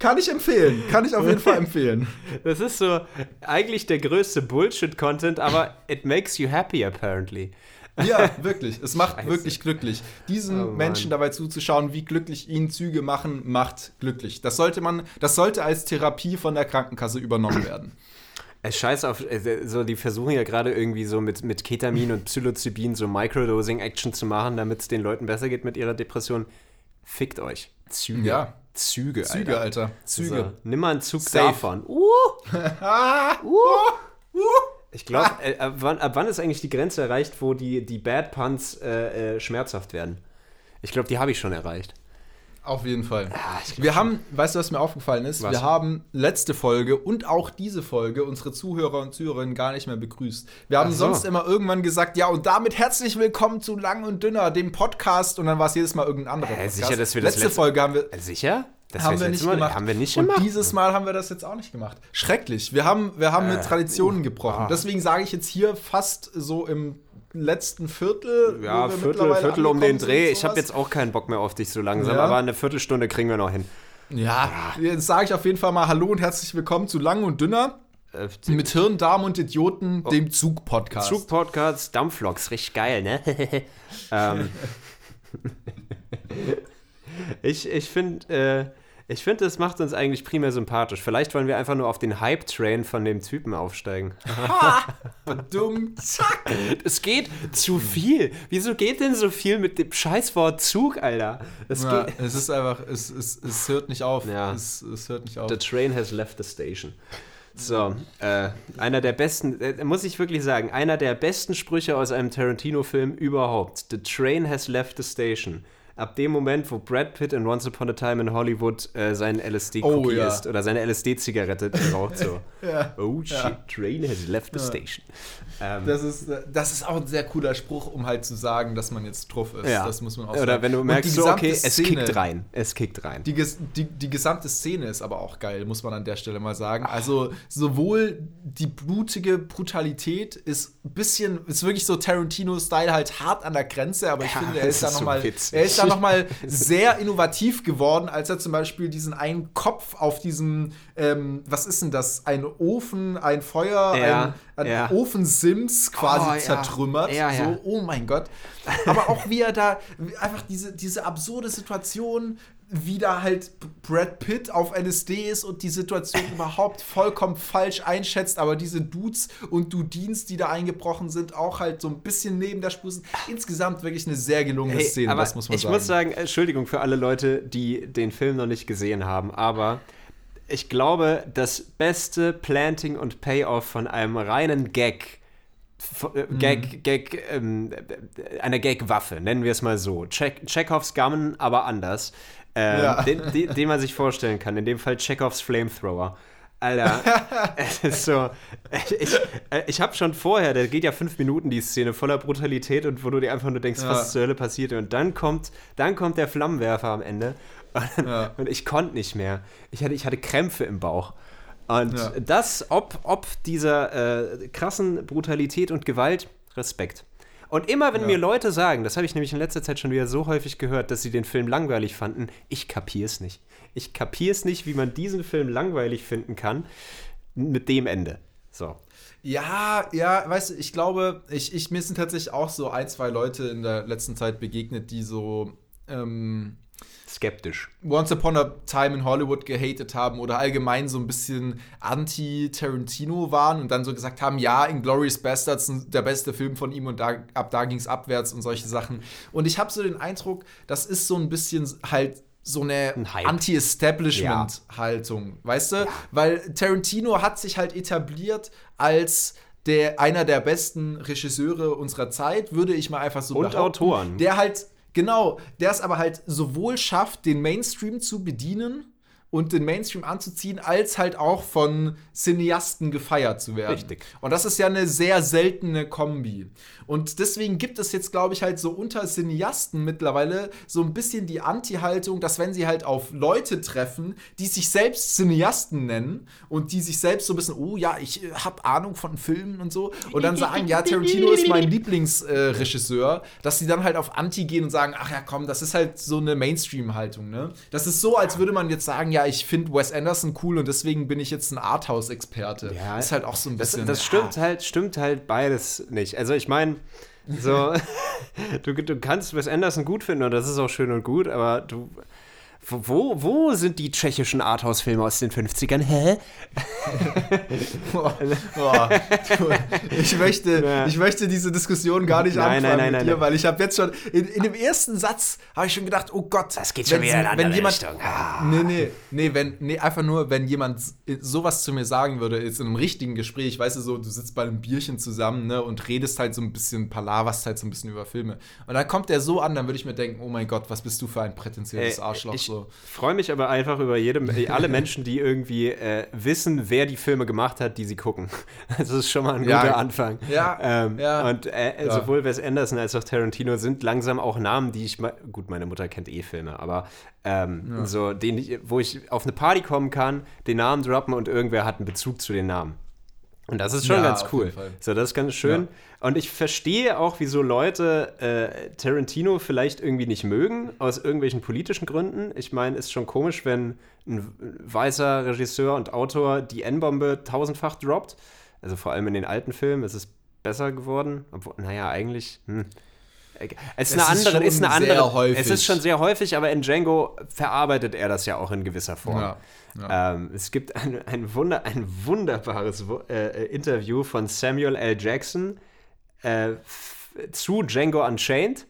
Kann ich empfehlen, kann ich auf jeden Fall empfehlen. Das ist so eigentlich der größte Bullshit-Content, aber it makes you happy apparently. Ja, wirklich. Es macht wirklich glücklich. Diesen Oh. Menschen dabei zuzuschauen, wie glücklich ihnen Züge machen, macht glücklich. Das sollte man, das sollte als Therapie von der Krankenkasse übernommen werden. Es scheiß auf, äh, so, die versuchen ja gerade irgendwie so mit, mit Ketamin und Psilocybin so Microdosing-Action zu machen, damit es den Leuten besser geht mit ihrer Depression. Fickt euch. Züge. Ja. Züge, Alter. Züge, Alter. Züge. So, nimm mal einen Zug Safe. davon. Uh. Ich glaube, äh, ab, wann, ab wann ist eigentlich die Grenze erreicht, wo die, die Bad Puns äh, äh, schmerzhaft werden? Ich glaube, die habe ich schon erreicht. Auf jeden Fall. glaub Wir haben, weißt du, was mir aufgefallen ist? Was? Wir haben letzte Folge und auch diese Folge unsere Zuhörer und Zuhörerinnen gar nicht mehr begrüßt. Wir haben so. sonst immer irgendwann gesagt, ja, und damit herzlich willkommen zu Lang und Dünner, dem Podcast. Und dann war es jedes Mal irgendein anderer Hä, Podcast. sicher, dass wir das letzte letzte- Folge haben wir, Äh, Sicher? Das haben wir letzte nicht Mal- gemacht. Haben wir nicht und gemacht? dieses Mal haben wir das jetzt auch nicht gemacht. Schrecklich. Wir haben, wir haben mit Traditionen gebrochen. ah. Deswegen sage ich jetzt hier fast so im letzten Viertel. Ja, Viertel, Viertel um den Dreh. Ich habe jetzt auch keinen Bock mehr auf dich so langsam, Ja. aber eine Viertelstunde kriegen wir noch hin. Ja, jetzt sage ich auf jeden Fall mal Hallo und herzlich willkommen zu Lang und Dünner Äh, mit Hirn, Darm und Idioten, dem Zug-Podcast. Zug-Podcast, Dampfloks, richtig geil, ne? ähm, ich ich finde, äh, ich finde, das macht uns eigentlich primär sympathisch. Vielleicht wollen wir einfach nur auf den Hype-Train von dem Typen aufsteigen. Dumm, zack. Es geht zu viel. Wieso geht denn so viel mit dem Scheißwort Zug, Alter? Es Ja, geht. es ist einfach, es, es, es hört nicht auf. Ja. Es, es hört nicht auf. The train has left the station. So, äh, einer der besten, äh, muss ich wirklich sagen, einer der besten Sprüche aus einem Tarantino-Film überhaupt. The train has left the station. Ab dem Moment, wo Brad Pitt in Once Upon a Time in Hollywood äh, seinen LSD-Cookie Oh, ja. isst oder seine LSD-Zigarette raucht, so. Ja. Oh shit, Ja. train has left the station. Ähm, Das ist, das ist auch ein sehr cooler Spruch, um halt zu sagen, dass man jetzt truff ist. Das muss man auch Oder sagen. wenn du merkst, so, okay, es Szene- kickt rein. Es kickt rein. Die, die, die gesamte Szene ist aber auch geil, muss man an der Stelle mal sagen. Also sowohl die blutige Brutalität ist ein bisschen, ist wirklich so Tarantino-Style halt hart an der Grenze, aber ich finde, er das ist da ist so nochmal er ist da noch mal sehr innovativ geworden, als er zum Beispiel diesen einen Kopf auf diesem, ähm, was ist denn das, ein Ofen, ein Feuer, Ja, ein, ein ja. Ofensims quasi Oh, zertrümmert. Ja. So, oh mein Gott. Aber auch wie er da, einfach diese, diese absurde Situation, wie da halt Brad Pitt auf LSD ist und die Situation überhaupt vollkommen falsch einschätzt, aber diese Dudes und Dudins, die da eingebrochen sind, auch halt so ein bisschen neben der Spur sind. Insgesamt wirklich eine sehr gelungene Hey, Szene, aber das muss man ich sagen. muss sagen, Entschuldigung für alle Leute, die den Film noch nicht gesehen haben, aber ich glaube, das beste Planting und Payoff von einem reinen Gag, äh, Mhm. Gag, Gag, ähm, äh, einer Gag-Waffe, nennen wir es mal so. Check, Chekhovs Gummen, aber anders. Ähm, Ja. den, den, den man sich vorstellen kann. In dem Fall Chekhovs Flamethrower. Alter, es ist so. Ich, ich habe schon vorher, der geht ja fünf Minuten, die Szene voller Brutalität und wo du dir einfach nur denkst, Ja. was zur Hölle passiert. Und dann kommt, dann kommt der Flammenwerfer am Ende. Und, Ja. und ich konnte nicht mehr. Ich hatte, ich hatte Krämpfe im Bauch. Und Ja. das, ob, ob dieser äh, krassen Brutalität und Gewalt, Respekt. Und immer, wenn Ja. mir Leute sagen, das habe ich nämlich in letzter Zeit schon wieder so häufig gehört, dass sie den Film langweilig fanden, ich kapier's nicht. Ich kapier's nicht, wie man diesen Film langweilig finden kann, mit dem Ende. So. Ja, ja, weißt du, ich glaube, ich, ich, mir sind tatsächlich auch so ein, zwei Leute in der letzten Zeit begegnet, die so ähm, Skeptisch. Once Upon a Time in Hollywood gehatet haben oder allgemein so ein bisschen anti-Tarantino waren und dann so gesagt haben, ja, Inglourious Bastards der beste Film von ihm und da, ab da ging es abwärts und solche Sachen. Und ich habe so den Eindruck, das ist so ein bisschen halt so eine Ein. Anti-Establishment-Haltung, weißt du? Weil Tarantino hat sich halt etabliert als der, einer der besten Regisseure unserer Zeit, würde ich mal einfach so Und behaupten. Autoren. Der halt, genau, der es aber halt sowohl schafft, den Mainstream zu bedienen und den Mainstream anzuziehen, als halt auch von Cineasten gefeiert zu werden. Richtig. Und das ist ja eine sehr seltene Kombi. Und deswegen gibt es jetzt, glaube ich, halt so unter Cineasten mittlerweile so ein bisschen die Anti-Haltung, dass wenn sie halt auf Leute treffen, die sich selbst Cineasten nennen und die sich selbst so ein bisschen, oh ja, ich äh, habe Ahnung von Filmen und so, und dann sagen, ja, Tarantino ist mein Lieblingsregisseur, äh, dass sie dann halt auf Anti gehen und sagen, ach ja, komm, das ist halt so eine Mainstream-Haltung, ne? Das ist so, als würde man jetzt sagen, ja, ich finde Wes Anderson cool und deswegen bin ich jetzt ein Arthouse-Experte. Ja, ist halt auch so ein Das, bisschen. das stimmt halt, stimmt halt beides nicht. Also ich meine, so, du, du kannst Wes Anderson gut finden und das ist auch schön und gut, aber du. Wo, wo sind die tschechischen Arthouse-Filme aus den 50ern? Hä? Boah, boah. ich, möchte, ich möchte diese Diskussion gar nicht Nein, anfangen nein, nein, mit nein, dir, nein. weil ich habe jetzt schon, in, in dem ersten Satz habe ich schon gedacht, oh Gott, Das geht schon wieder in eine wenn andere jemand, Richtung. Ah. Nee, nee, nee, wenn, nee, einfach nur, wenn jemand sowas zu mir sagen würde, jetzt in einem richtigen Gespräch, weißt du so, du sitzt bei einem Bierchen zusammen, ne, und redest halt so ein bisschen, palaverst halt so ein bisschen über Filme. Und dann kommt der so an, dann würde ich mir denken, oh mein Gott, was bist du für ein prätentiöses Äh, Arschloch, ich so. Freue mich aber einfach über jedem, alle Menschen, die irgendwie äh, wissen, wer die Filme gemacht hat, die sie gucken. Das ist schon mal ein Ja. guter Anfang. Ja, Ähm, ja. Und äh, Ja. sowohl Wes Anderson als auch Tarantino sind langsam auch Namen, die ich, gut, meine Mutter kennt eh Filme, aber ähm, so, den ich, wo ich auf eine Party kommen kann, den Namen droppen und irgendwer hat einen Bezug zu den Namen. Und das ist schon Ja, ganz cool. So, das ist ganz schön. Und ich verstehe auch, wieso Leute äh, Tarantino vielleicht irgendwie nicht mögen, aus irgendwelchen politischen Gründen. Ich meine, ist schon komisch, wenn ein weißer Regisseur und Autor die N-Bombe tausendfach droppt. Also vor allem in den alten Filmen ist es besser geworden. Obwohl, naja, eigentlich. Hm. Es ist eine ist andere, ist schon eine sehr andere. häufig. Es ist schon sehr häufig, aber in Django verarbeitet er das ja auch in gewisser Form. Ja, ja. Ähm, es gibt ein, ein, Wunder, ein wunderbares Wo- äh, Interview von Samuel L. Jackson äh, zu Django Unchained,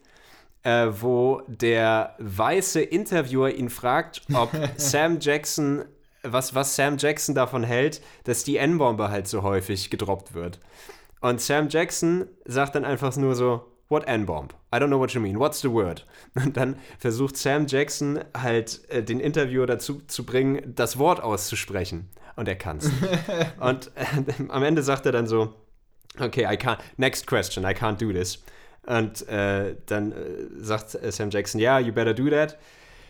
äh, wo der weiße Interviewer ihn fragt, ob Sam Jackson, was, was Sam Jackson davon hält, dass die N-Bombe halt so häufig gedroppt wird. Und Sam Jackson sagt dann einfach nur so, What N-Bomb? I don't know what you mean. What's the word? Und dann versucht Sam Jackson halt äh, den Interviewer dazu zu bringen, das Wort auszusprechen. Und er kann's. Und äh, am Ende sagt er dann so, okay, I can't, next question, I can't do this. Und äh, dann äh, sagt Sam Jackson, yeah, you better do that.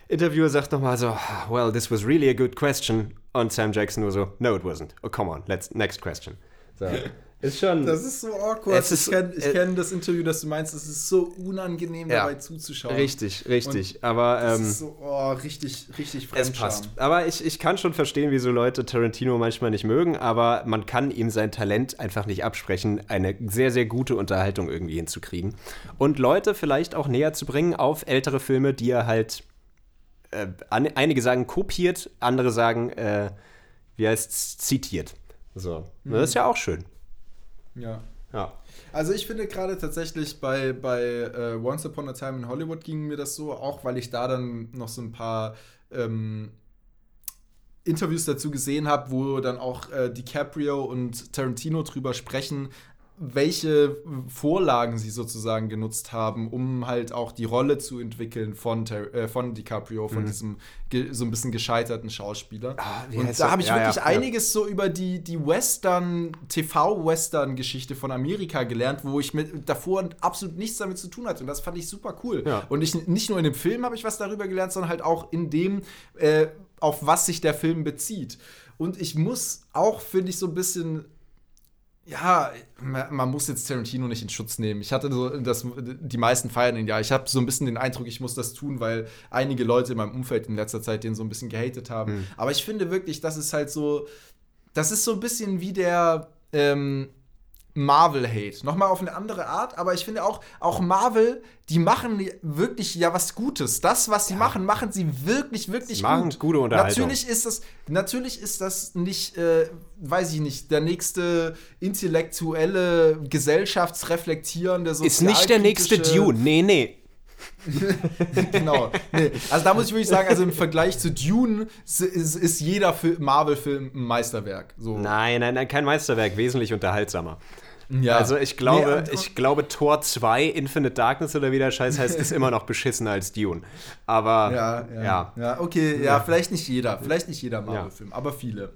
Interviewer sagt nochmal so, well, this was really a good question. Und Sam Jackson nur so, no, it wasn't. Oh, come on, let's, next question. So. Ist schon. Das ist so awkward. Es ist- ich kenne äh, kenn das Interview, das du meinst. Es ist so unangenehm, Ja. dabei zuzuschauen. richtig, richtig. Aber Das ähm, ist so oh, richtig, richtig es passt. Aber ich, ich kann schon verstehen, wieso Leute Tarantino manchmal nicht mögen, aber man kann ihm sein Talent einfach nicht absprechen, eine sehr, sehr gute Unterhaltung irgendwie hinzukriegen. Und Leute vielleicht auch näher zu bringen auf ältere Filme, die er halt, äh, an, einige sagen kopiert, andere sagen, äh, wie heißt zitiert. So. Das ist ja auch schön. Ja. Ja. Also ich finde gerade tatsächlich bei, bei äh, Once Upon a Time in Hollywood ging mir das so, auch weil ich da dann noch so ein paar ähm, Interviews dazu gesehen habe, wo dann auch äh, DiCaprio und Tarantino drüber sprechen, welche Vorlagen sie sozusagen genutzt haben, um halt auch die Rolle zu entwickeln von, Ter äh, von DiCaprio, von diesem ge- so ein bisschen gescheiterten Schauspieler. Mhm. Ah, und da habe ich Ja, wirklich ja, ja. einiges so über die, die Western, TV-Western-Geschichte von Amerika gelernt, wo ich mit davor absolut nichts damit zu tun hatte. Und das fand ich super cool. Und ich, nicht nur in dem Film habe ich was darüber gelernt, sondern halt auch in dem, äh, auf was sich der Film bezieht. Und ich muss auch, finde ich, so ein bisschen ja, man muss jetzt Tarantino nicht in Schutz nehmen. Ich hatte so, das, die meisten feiern ihn ja. Ich habe so ein bisschen den Eindruck, ich muss das tun, weil einige Leute in meinem Umfeld in letzter Zeit den so ein bisschen gehatet haben. Aber ich finde wirklich, das ist halt so, das ist so ein bisschen wie der ähm, Marvel-Hate. Nochmal auf eine andere Art, aber ich finde auch, auch Marvel, die machen wirklich ja was Gutes. Das, was sie machen, machen sie wirklich, wirklich Sie machen gut. gute Unterhaltung. Natürlich ist das, natürlich ist das nicht, äh, weiß ich nicht, der nächste intellektuelle, gesellschaftsreflektierende, Ist nicht der nächste Dune. Nee, nee. genau. Nee. Also da muss ich wirklich sagen, also im Vergleich zu Dune ist, ist, ist jeder Fil- Marvel-Film ein Meisterwerk. So. Nein, nein, nein, kein Meisterwerk, wesentlich unterhaltsamer. Ja. Also ich glaube, Nee, ich glaube, Tor 2, Infinite Darkness oder wie der Scheiß heißt, ist immer noch beschissener als Dune. Aber Ja, ja. ja. Ja, okay, ja, vielleicht nicht jeder, vielleicht nicht jeder Marvel-Film, aber viele.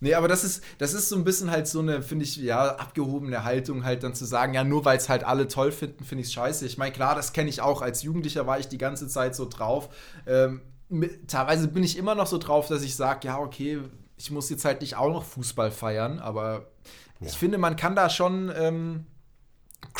Nee, aber das ist, das ist so ein bisschen halt so eine, finde ich, ja, abgehobene Haltung, halt dann zu sagen, ja, nur weil es halt alle toll finden, finde ich es scheiße. Ich meine, klar, das kenne ich auch. Als Jugendlicher war ich die ganze Zeit so drauf. Ähm, mit, teilweise bin ich immer noch so drauf, dass ich sage, ja, okay, ich muss jetzt halt nicht auch noch Fußball feiern, aber ich finde, man kann da schon ähm,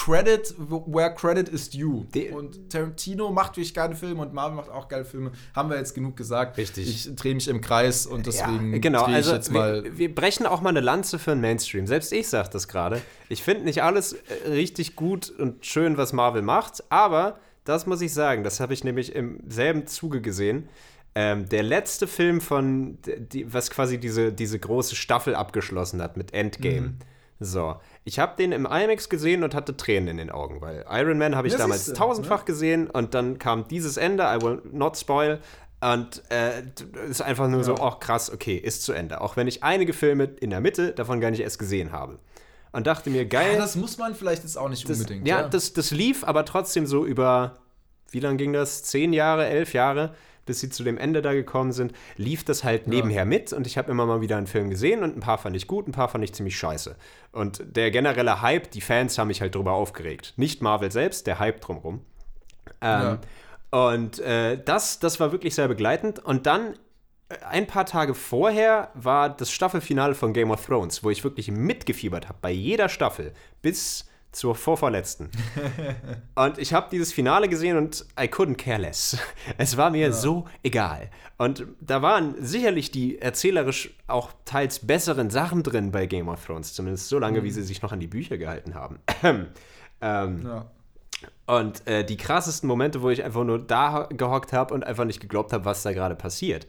Credit, where credit is due. Die- und Tarantino macht wirklich geile Filme und Marvel macht auch geile Filme. Haben wir jetzt genug gesagt. Richtig. Ich drehe mich im Kreis und deswegen ja, genau, ich also jetzt mal. wir, wir brechen auch mal eine Lanze für den Mainstream. Selbst ich sage das gerade. Ich finde nicht alles äh, richtig gut und schön, was Marvel macht, aber das muss ich sagen, das habe ich nämlich im selben Zuge gesehen. Ähm, der letzte Film von, die, was quasi diese, diese große Staffel abgeschlossen hat mit Endgame. Mhm. So, ich habe den im IMAX gesehen und hatte Tränen in den Augen, weil Iron Man habe ich Ja, damals siehste, tausendfach gesehen und dann kam dieses Ende, I will not spoil, und äh, ist einfach nur so, ach krass, okay, ist zu Ende. Auch wenn ich einige Filme in der Mitte davon gar nicht erst gesehen habe. Und dachte mir, geil, ja, das muss man vielleicht jetzt auch nicht das, unbedingt. ja, Das, das lief aber trotzdem so über, wie lange ging das? Zehn Jahre, elf Jahre, bis sie zu dem Ende da gekommen sind, lief das halt nebenher mit und ich habe immer mal wieder einen Film gesehen und ein paar fand ich gut, ein paar fand ich ziemlich scheiße. Und der generelle Hype, die Fans haben mich halt drüber aufgeregt. Nicht Marvel selbst, der Hype drumherum. Ähm, Und äh, das, das war wirklich sehr begleitend. Und dann äh, ein paar Tage vorher war das Staffelfinale von Game of Thrones, wo ich wirklich mitgefiebert habe bei jeder Staffel bis zur vorvorletzten. und ich habe dieses Finale gesehen und I couldn't care less. Es war mir so egal. Und da waren sicherlich die erzählerisch auch teils besseren Sachen drin bei Game of Thrones, zumindest so lange, wie sie sich noch an die Bücher gehalten haben. ähm, Ja. und äh, die krassesten Momente, wo ich einfach nur da gehockt habe und einfach nicht geglaubt habe, was da gerade passiert.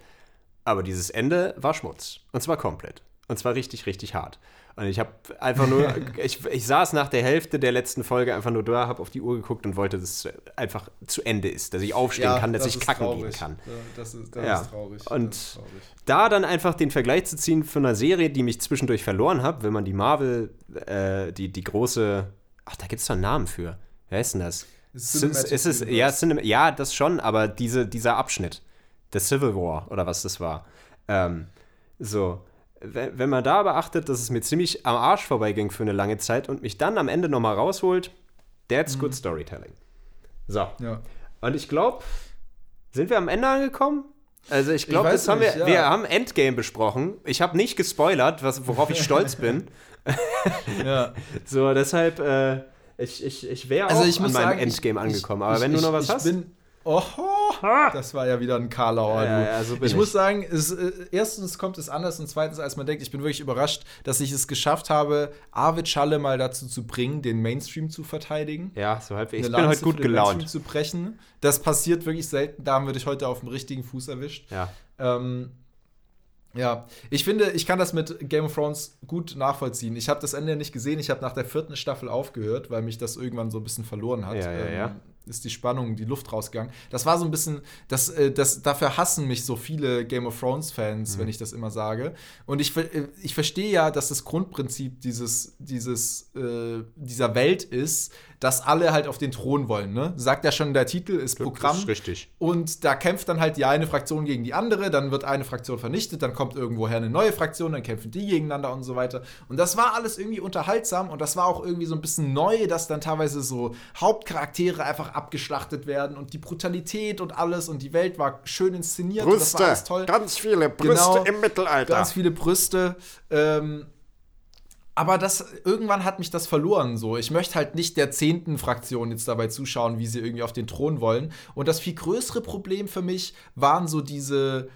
Aber dieses Ende war Schmutz. Und zwar komplett. Und zwar richtig, richtig hart. Und ich habe einfach nur, ich, ich saß nach der Hälfte der letzten Folge einfach nur da, habe auf die Uhr geguckt und wollte, dass es einfach zu Ende ist, dass ich aufstehen kann, dass das ich kacken traurig. gehen kann. Ja, Das ist, das Ja. ist traurig. Und- ist traurig. Da dann einfach den Vergleich zu ziehen von einer Serie, die mich zwischendurch verloren habe, wenn man die Marvel, äh, die, die große, ach, da gibt es doch einen Namen für. Wer ist denn das? Cinematic ist es, ja, Cinem ja, das schon, aber diese, dieser Abschnitt, der Civil War oder was das war. Ähm, so, wenn, man da beachtet, dass es mir ziemlich am Arsch vorbeiging für eine lange Zeit und mich dann am Ende nochmal rausholt, that's Mhm. good storytelling. So. Ja. Und ich glaube, sind wir am Ende angekommen? Also ich glaube, das haben nicht, wir, ja. wir haben Endgame besprochen. Ich habe nicht gespoilert, was, worauf ich stolz bin. ja. So, deshalb, äh, ich, ich, ich wäre Also auch ich an meinem sagen, Endgame ich- angekommen. Aber wenn du noch was hast. Bin, oho, das war ja wieder ein Karlauer. Ja, ja, so ich, ich. muss sagen, es, äh, erstens kommt es anders und zweitens, als man denkt, ich bin wirklich überrascht, dass ich es geschafft habe, Arvid Schalle mal dazu zu bringen, den Mainstream zu verteidigen. ja, so halb. Ich bin heute gut gelaunt. zu brechen. Das passiert wirklich selten. Da haben wir dich heute auf dem richtigen Fuß erwischt. Ja. Ähm, ja, ich finde, ich kann das mit Game of Thrones gut nachvollziehen. Ich habe das Ende nicht gesehen. Ich habe nach der vierten Staffel aufgehört, weil mich das irgendwann so ein bisschen verloren hat. Ja, ja, ähm, ja. Ist die Spannung, die Luft rausgegangen. Das war so ein bisschen, das, äh, das, dafür hassen mich so viele Game of Thrones-Fans, Mhm. wenn ich das immer sage. Und ich, äh, ich verstehe ja, dass das Grundprinzip dieses, dieses, äh, dieser Welt ist, dass alle halt auf den Thron wollen. Ne? Sagt ja schon der Titel, ist Programm. ist richtig. Und da kämpft dann halt die eine Fraktion gegen die andere, dann wird eine Fraktion vernichtet, dann kommt irgendwoher eine neue Fraktion, dann kämpfen die gegeneinander und so weiter. Und das war alles irgendwie unterhaltsam und das war auch irgendwie so ein bisschen neu, dass dann teilweise so Hauptcharaktere einfach abgeschlachtet werden und die Brutalität und alles und die Welt war schön inszeniert. und das war alles toll. ganz viele Brüste Genau. im Mittelalter. Ganz viele Brüste. Ähm, aber das, irgendwann hat mich das verloren so. Ich möchte halt nicht der zehnten Fraktion jetzt dabei zuschauen, wie sie irgendwie auf den Thron wollen. Und das viel größere Problem für mich waren so diese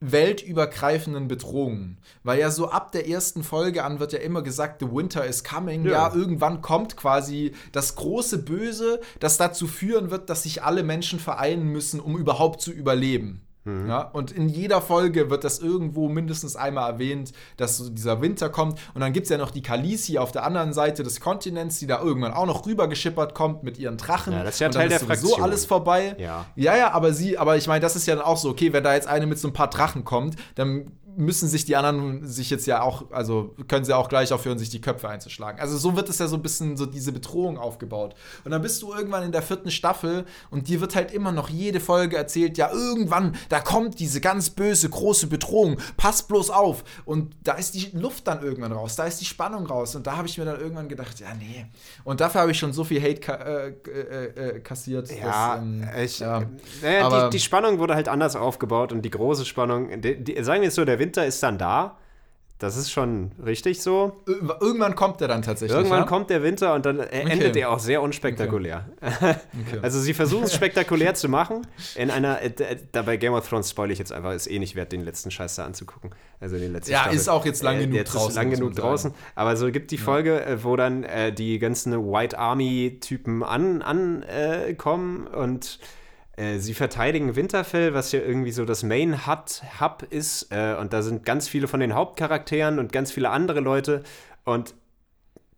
weltübergreifenden Bedrohungen. Weil ja so ab der ersten Folge an wird ja immer gesagt, the winter is coming. Ja, Ja. irgendwann kommt quasi das große Böse, das dazu führen wird, dass sich alle Menschen vereinen müssen, um überhaupt zu überleben. Ja, und in jeder Folge wird das irgendwo mindestens einmal erwähnt, dass so dieser Winter kommt. Und dann gibt es ja noch die Kalisi auf der anderen Seite des Kontinents, die da irgendwann auch noch rübergeschippert kommt mit ihren Drachen. Ja, das ist ja und dann Teil der sowieso Fraktion. alles vorbei. Ja. Ja, ja, aber sie, aber ich meine, das ist ja dann auch so, okay, wenn da jetzt eine mit so ein paar Drachen kommt, dann müssen sich die anderen sich jetzt ja auch, also können sie auch gleich aufhören, sich die Köpfe einzuschlagen. Also so wird es ja so ein bisschen so diese Bedrohung aufgebaut. Und dann bist du irgendwann in der vierten Staffel und dir wird halt immer noch jede Folge erzählt, ja, irgendwann, da kommt diese ganz böse, große Bedrohung, pass bloß auf. Und da ist die Luft dann irgendwann raus, da ist die Spannung raus. Und da habe ich mir dann irgendwann gedacht, ja, nee. Und dafür habe ich schon so viel Hate ka äh, äh, äh, kassiert. Ja, dass, ähm, ich, ja. Naja, die, die Spannung wurde halt anders aufgebaut und die große Spannung, die, die, sagen wir es so, der Winter ist dann da. Das ist schon richtig so. Ir- Irgendwann kommt er dann tatsächlich. Irgendwann ja? kommt der Winter und dann äh, endet er auch sehr unspektakulär. Also sie versuchen es spektakulär zu machen. In einer, äh, d- da bei Game of Thrones spoil ich jetzt einfach, ist eh nicht wert, den letzten Scheiß da anzugucken. Also den letzten Ja, Staffel. ist auch jetzt lang genug jetzt draußen, Ist lang genug draußen. Aber so gibt die Folge, äh, wo dann äh, die ganzen White Army-Typen ankommen an, äh, kommen und äh, sie verteidigen Winterfell, was ja irgendwie so das Main Hut Hub ist. Äh, und da sind ganz viele von den Hauptcharakteren und ganz viele andere Leute. Und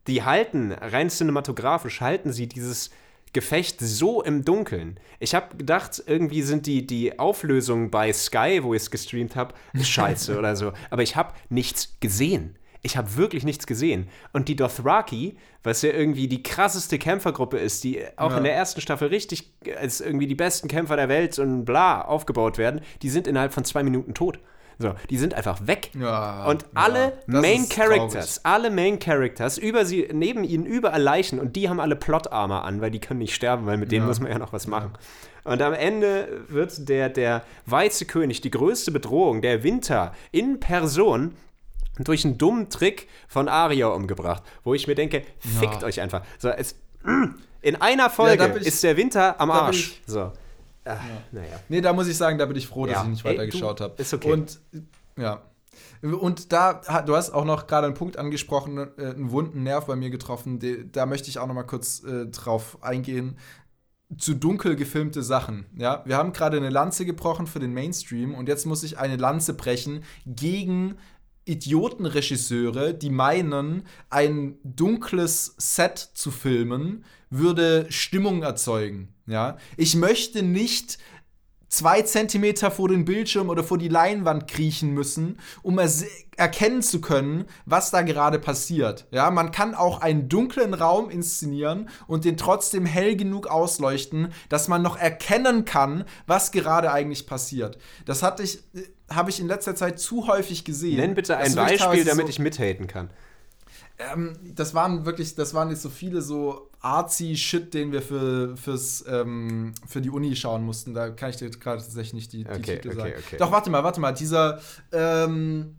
die halten, rein cinematografisch, halten sie dieses Gefecht so im Dunkeln. Ich habe gedacht, irgendwie sind die, die Auflösungen bei Sky, wo ich es gestreamt habe, scheiße oder so. Aber ich habe nichts gesehen. Ich habe wirklich nichts gesehen. Und die Dothraki, was ja irgendwie die krasseste Kämpfergruppe ist, die auch Ja. in der ersten Staffel richtig als irgendwie die besten Kämpfer der Welt und bla aufgebaut werden, die sind innerhalb von zwei Minuten tot. So, die sind einfach weg. Ja, und ja, alle das Main Characters, alle Main Characters, über sie, neben ihnen überall Leichen und die haben alle Plot-Armor an, weil die können nicht sterben, weil mit denen Ja. muss man ja noch was machen. Und am Ende wird der, der weiße König, die größte Bedrohung, der Winter in Person, durch einen dummen Trick von Arya umgebracht, wo ich mir denke, fickt euch einfach. So, es, in einer Folge bin ich- ist der Winter am Arsch. ich- So. Ah, Naja. Nee, da muss ich sagen, da bin ich froh, dass Ja. ich nicht weitergeschaut habe. ist okay. Und ja. Und da, du hast auch noch gerade einen Punkt angesprochen, äh, einen wunden Nerv bei mir getroffen. Da möchte ich auch noch mal kurz äh, drauf eingehen. Zu dunkel gefilmte Sachen. Ja, wir haben gerade eine Lanze gebrochen für den Mainstream und jetzt muss ich eine Lanze brechen gegen Idiotenregisseure, die meinen, ein dunkles Set zu filmen, würde Stimmung erzeugen. Ja, ich möchte nicht zwei Zentimeter vor den Bildschirm oder vor die Leinwand kriechen müssen, um erkennen zu können, was da gerade passiert. Ja, man kann auch einen dunklen Raum inszenieren und den trotzdem hell genug ausleuchten, dass man noch erkennen kann, was gerade eigentlich passiert. Das hatte ich, äh, habe ich in letzter Zeit zu häufig gesehen. Nenn bitte ein wirklich Beispiel, damit so- ich mithaten kann. ähm, das waren wirklich, das waren jetzt so viele so artsy Shit, den wir für, fürs, ähm, für die Uni schauen mussten. Da kann ich dir gerade tatsächlich nicht die, die Okay, Titel okay, sagen. okay. Doch, warte mal, warte mal. Dieser, ähm,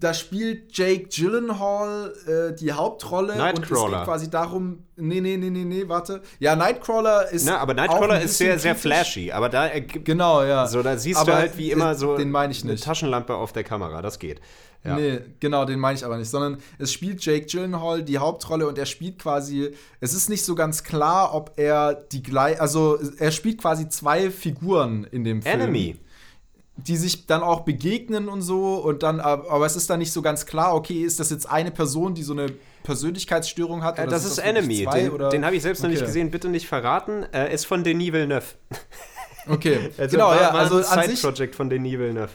da spielt Jake Gyllenhaal äh, die Hauptrolle und es Nightcrawler. geht quasi darum, nee, nee, nee, nee, nee, warte. Ja, Nightcrawler ist Na, aber Nightcrawler ist sehr, sehr flashy. Aber da ergibt Genau, ja. So, da siehst Aber du halt wie immer so den meine ich eine nicht. Taschenlampe auf der Kamera. Das geht. Ja. Nee, genau, den meine ich aber nicht, sondern es spielt Jake Gyllenhaal die Hauptrolle und er spielt quasi, es ist nicht so ganz klar, ob er die gleich, also er spielt quasi zwei Figuren in dem Film. Enemy. Die sich dann auch begegnen und so und dann, ab- aber es ist dann nicht so ganz klar, okay, ist das jetzt eine Person, die so eine Persönlichkeitsstörung hat? Äh, das ist wirklich Enemy. zwei, Den, oder? den habe ich selbst noch nicht Okay. gesehen, bitte nicht verraten. Äh, ist von Denis Villeneuve. Okay, Also genau, ja, also ein Side-Project von Denis Villeneuve.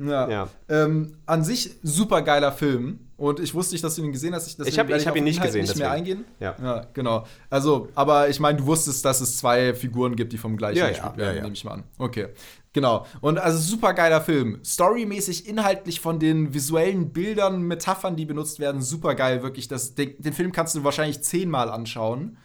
Ja, Ja. Ähm, an sich super geiler Film und ich wusste nicht, dass du ihn gesehen hast. Ich ich hab ihn nicht Inhalt gesehen, Nicht mehr deswegen. eingehen. Ja. ja, genau. Also, aber ich meine, du wusstest, dass es zwei Figuren gibt, die vom gleichen Ja, gespielt ja, werden, ja, ja. nehme ich mal an. Okay, genau. Und also super geiler Film. Storymäßig, inhaltlich von den visuellen Bildern, Metaphern, die benutzt werden, super geil. Wirklich, das, den, den Film kannst du wahrscheinlich zehnmal anschauen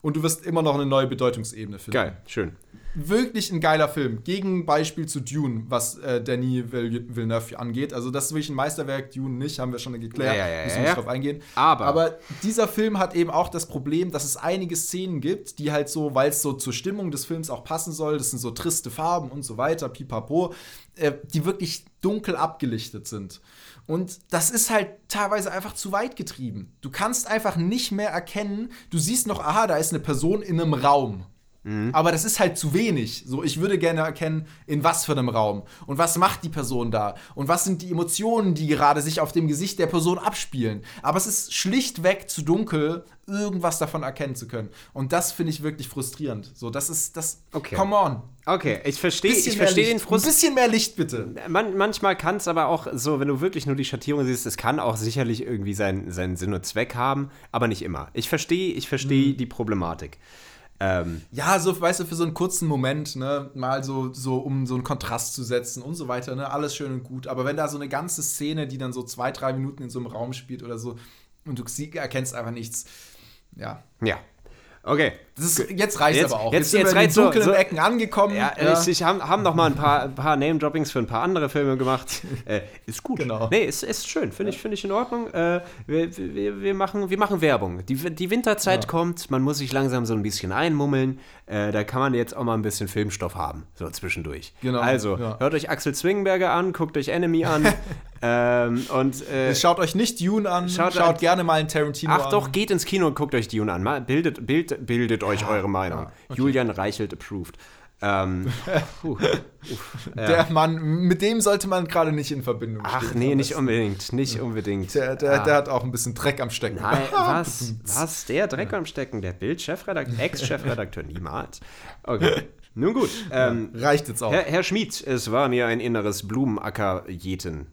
und du wirst immer noch eine neue Bedeutungsebene finden. Geil, schön. Wirklich ein geiler Film. Gegenbeispiel zu Dune, was äh, Vill- Villeneuve angeht. Also, das ist wirklich ein Meisterwerk, Dune nicht, haben wir schon geklärt. Ja, ja, ja, Müssen wir nicht drauf eingehen. Aber- Aber dieser Film hat eben auch das Problem, dass es einige Szenen gibt, die halt so, weil es so zur Stimmung des Films auch passen soll, das sind so triste Farben und so weiter, pipapo, äh, die wirklich dunkel abgelichtet sind. Und das ist halt teilweise einfach zu weit getrieben. Du kannst einfach nicht mehr erkennen, du siehst noch, aha, da ist eine Person in einem Raum. Aber das ist halt zu wenig. So, ich würde gerne erkennen, in was für einem Raum und was macht die Person da und was sind die Emotionen, die gerade sich auf dem Gesicht der Person abspielen. Aber es ist schlichtweg zu dunkel, irgendwas davon erkennen zu können. Und das finde ich wirklich frustrierend. So, das ist das. Okay. Come on. Okay, ich verstehe ich Licht. den Frust. Ein bisschen mehr Licht bitte. Man, manchmal kann es aber auch so, wenn du wirklich nur die Schattierung siehst, es kann auch sicherlich irgendwie seinen, seinen Sinn und Zweck haben, aber nicht immer. Ich verstehe ich Mhm. verstehe die Problematik. Ähm, Ja, so, weißt du, für so einen kurzen Moment, ne, mal so, so, um so einen Kontrast zu setzen und so weiter, ne, alles schön und gut. Aber wenn da so eine ganze Szene, die dann so zwei, drei Minuten in so einem Raum spielt oder so, und du erkennst einfach nichts, ja. ja. Okay. Ist, jetzt reicht Jetzt- aber auch. jetzt- sind jetzt wir in dunklen so- Ecken angekommen. Ja, richtig, haben, haben noch mal ein paar, ein paar Name-Droppings für ein paar andere Filme gemacht. Äh, ist gut. Genau. Nee, ist, ist schön. Finde ich, finde ich in Ordnung. Äh, wir, wir, wir, machen, wir machen Werbung. Die, die Winterzeit kommt, man muss sich langsam so ein bisschen einmummeln. Äh, da kann man jetzt auch mal ein bisschen Filmstoff haben, so zwischendurch. Genau, Also, ja. hört euch Axel Zwingenberger an, guckt euch Enemy an. ähm, und äh, Schaut euch nicht Dune an, Schaut schaut, an- gerne mal einen Tarantino an. Ach doch, geht ins Kino und guckt euch Dune an. Mal, bildet, bild, bildet euch eure Meinung. Julian Reichelt approved. Ähm, puh. Der Mann, mit dem sollte man gerade nicht in Verbindung Ach stehen. nee, nicht unbedingt, nicht unbedingt. Der, der, Ah. der hat auch ein bisschen Dreck am Stecken. Nein, was? Was? Der Dreck am Stecken? Der Bild-Chefredakteur? Ex-Chefredakteur? Niemals. Okay. Nun gut. Ähm, Reicht jetzt auch. Herr, Herr Schmid, es war mir ein inneres Blumenacker-Jeten.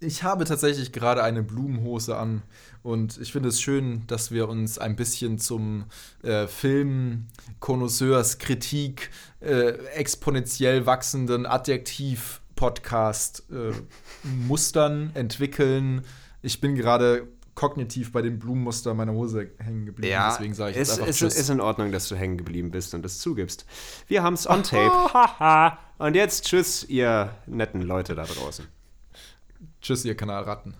Ich habe tatsächlich gerade eine Blumenhose an und ich finde es schön, dass wir uns ein bisschen zum äh, Film Kritik äh, exponentiell wachsenden Adjektiv-Podcast äh, mustern, entwickeln. Ich bin gerade kognitiv bei dem Blumenmuster meiner Hose hängen geblieben. Ja, deswegen sage ich jetzt ist, einfach ist, Tschüss. ist in Ordnung, dass du hängen geblieben bist und das zugibst. Wir haben's on tape. Haha. und jetzt tschüss, ihr netten Leute da draußen. Tschüss, ihr Kanalratten.